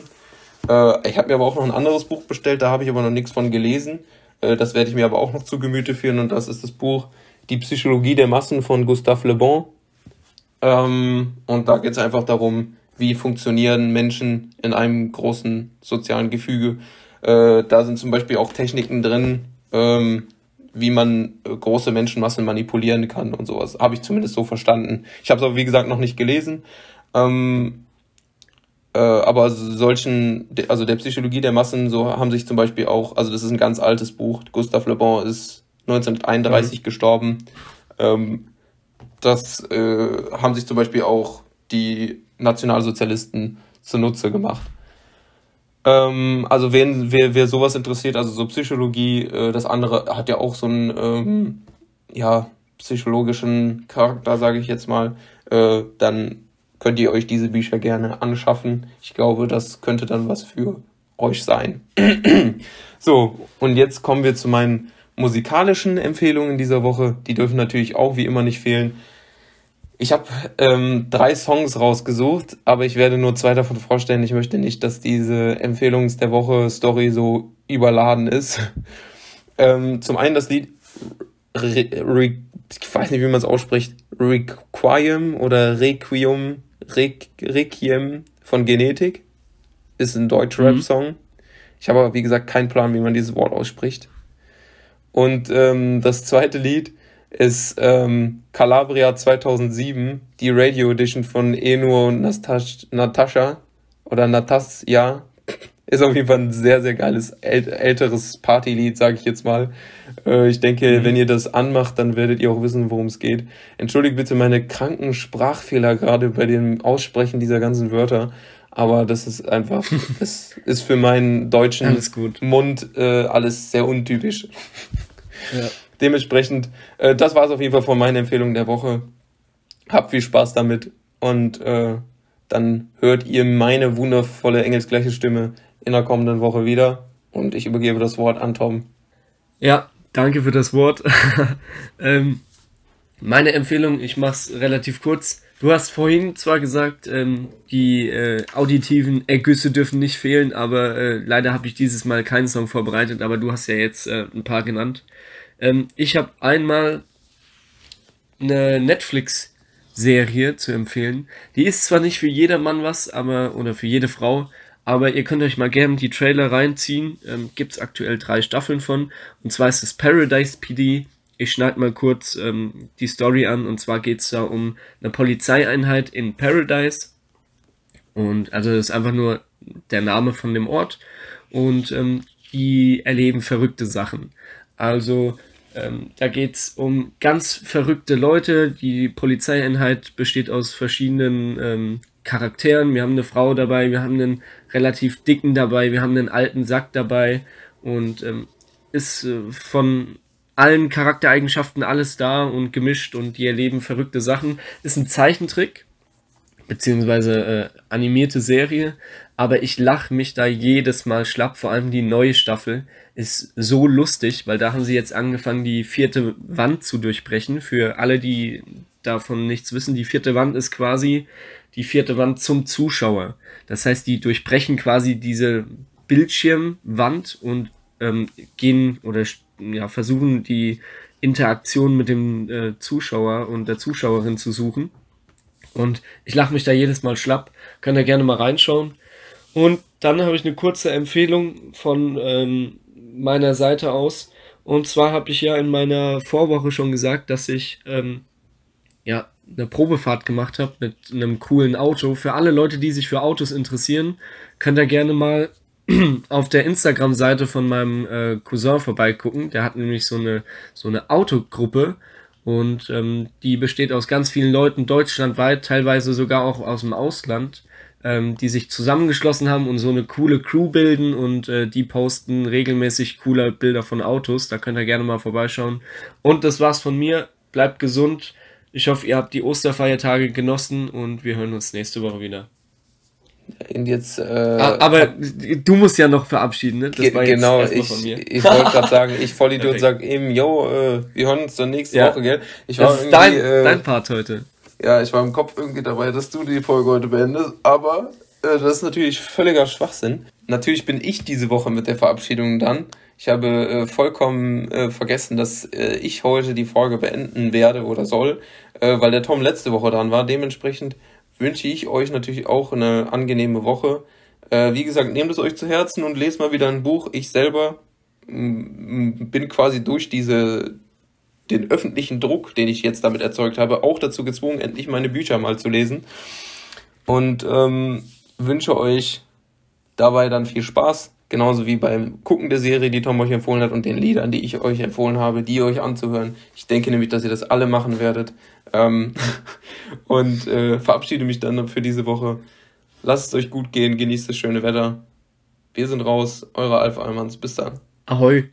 [SPEAKER 2] Äh, ich habe mir aber auch noch ein anderes Buch bestellt, da habe ich aber noch nichts von gelesen. Äh, das werde ich mir aber auch noch zu Gemüte führen und das ist das Buch Die Psychologie der Massen von Gustave Le Bon. Ähm, und da geht es einfach darum, wie funktionieren Menschen in einem großen sozialen Gefüge. Äh, da sind zum Beispiel auch Techniken drin, ähm, wie man äh, große Menschenmassen manipulieren kann und sowas. Habe ich zumindest so verstanden. Ich habe es aber, wie gesagt, noch nicht gelesen. Ähm, äh, aber solchen, also der Psychologie der Massen, so haben sich zum Beispiel auch, also das ist ein ganz altes Buch. Gustave Le Bon ist 1931 mhm. gestorben. Ähm, das äh, haben sich zum Beispiel auch die Nationalsozialisten zunutze gemacht. Ähm, also wen, wer, wer sowas interessiert, also so Psychologie, äh, das andere hat ja auch so einen ähm, ja, psychologischen Charakter, sage ich jetzt mal, äh, dann könnt ihr euch diese Bücher gerne anschaffen. Ich glaube, das könnte dann was für euch sein. so, und jetzt kommen wir zu meinen musikalischen Empfehlungen dieser Woche. Die dürfen natürlich auch wie immer nicht fehlen. Ich habe ähm, drei Songs rausgesucht, aber ich werde nur zwei davon vorstellen. Ich möchte nicht, dass diese Empfehlungs der Woche Story so überladen ist. ähm, zum einen das Lied, Re Re ich weiß nicht, wie man es ausspricht, Requiem oder Requiem, Re Requiem von Genetik. Ist ein Deutsch-Rap-Song. Mhm. Ich habe aber, wie gesagt, keinen Plan, wie man dieses Wort ausspricht. Und ähm, das zweite Lied ist ähm, Calabria 2007, die Radio Edition von Eno und Natascha oder Natasja. Ist auf jeden Fall ein sehr, sehr geiles äl älteres Partylied, sage ich jetzt mal. Äh, ich denke, mhm. wenn ihr das anmacht, dann werdet ihr auch wissen, worum es geht. Entschuldigt bitte meine kranken Sprachfehler gerade bei dem Aussprechen dieser ganzen Wörter. Aber das ist einfach, es ist für meinen deutschen Mund äh, alles sehr untypisch. Ja. Dementsprechend, äh, das war es auf jeden Fall von meinen Empfehlungen der Woche. Habt viel Spaß damit und äh, dann hört ihr meine wundervolle engelsgleiche Stimme in der kommenden Woche wieder. Und ich übergebe das Wort an Tom.
[SPEAKER 1] Ja, danke für das Wort. ähm, meine Empfehlung, ich mache es relativ kurz. Du hast vorhin zwar gesagt, ähm, die äh, auditiven Ergüsse dürfen nicht fehlen, aber äh, leider habe ich dieses Mal keinen Song vorbereitet, aber du hast ja jetzt äh, ein paar genannt. Ähm, ich habe einmal eine Netflix-Serie zu empfehlen. Die ist zwar nicht für jedermann was, aber oder für jede Frau, aber ihr könnt euch mal gerne die Trailer reinziehen. Ähm, Gibt es aktuell drei Staffeln von. Und zwar ist es Paradise PD. Ich schneide mal kurz ähm, die Story an. Und zwar geht es da um eine Polizeieinheit in Paradise. Und also das ist einfach nur der Name von dem Ort. Und ähm, die erleben verrückte Sachen. Also ähm, da geht's um ganz verrückte Leute. Die Polizeieinheit besteht aus verschiedenen ähm, Charakteren. Wir haben eine Frau dabei, wir haben einen relativ dicken dabei, wir haben einen alten Sack dabei und ähm, ist äh, von allen Charaktereigenschaften alles da und gemischt und die erleben verrückte Sachen. Ist ein Zeichentrick, beziehungsweise äh, animierte Serie, aber ich lache mich da jedes Mal schlapp, vor allem die neue Staffel ist so lustig, weil da haben sie jetzt angefangen, die vierte Wand zu durchbrechen. Für alle, die davon nichts wissen, die vierte Wand ist quasi die vierte Wand zum Zuschauer. Das heißt, die durchbrechen quasi diese Bildschirmwand und ähm, gehen oder ja, versuchen die Interaktion mit dem äh, Zuschauer und der Zuschauerin zu suchen. Und ich lache mich da jedes Mal schlapp. Könnt ihr gerne mal reinschauen. Und dann habe ich eine kurze Empfehlung von ähm, meiner Seite aus. Und zwar habe ich ja in meiner Vorwoche schon gesagt, dass ich ähm, ja eine Probefahrt gemacht habe mit einem coolen Auto. Für alle Leute, die sich für Autos interessieren, könnt ihr gerne mal auf der Instagram-Seite von meinem äh, Cousin vorbeigucken. Der hat nämlich so eine, so eine Autogruppe und ähm, die besteht aus ganz vielen Leuten deutschlandweit, teilweise sogar auch aus dem Ausland. Ähm, die sich zusammengeschlossen haben und so eine coole Crew bilden und äh, die posten regelmäßig coole Bilder von Autos. Da könnt ihr gerne mal vorbeischauen. Und das war's von mir. Bleibt gesund. Ich hoffe, ihr habt die Osterfeiertage genossen und wir hören uns nächste Woche wieder. Und jetzt, äh, aber du musst ja noch verabschieden, ne? Das war
[SPEAKER 2] genau, jetzt ich, von mir. ich wollte gerade sagen, ich Vollidiot sag eben, yo, äh, wir hören uns dann nächste ja. Woche, gell? Ich war das ist dein, äh, dein Part heute. Ja, ich war im Kopf irgendwie dabei, dass du die Folge heute beendest, aber äh, das ist natürlich völliger Schwachsinn. Natürlich bin ich diese Woche mit der Verabschiedung dann. Ich habe äh, vollkommen äh, vergessen, dass äh, ich heute die Folge beenden werde oder soll, äh, weil der Tom letzte Woche dran war. Dementsprechend wünsche ich euch natürlich auch eine angenehme Woche. Äh, wie gesagt, nehmt es euch zu Herzen und lest mal wieder ein Buch. Ich selber bin quasi durch diese den öffentlichen Druck, den ich jetzt damit erzeugt habe, auch dazu gezwungen, endlich meine Bücher mal zu lesen. Und ähm, wünsche euch dabei dann viel Spaß, genauso wie beim Gucken der Serie, die Tom euch empfohlen hat und den Liedern, die ich euch empfohlen habe, die euch anzuhören. Ich denke nämlich, dass ihr das alle machen werdet. Ähm, und äh, verabschiede mich dann für diese Woche. Lasst es euch gut gehen, genießt das schöne Wetter. Wir sind raus, eure Alpha Almans. Bis dann. Ahoi.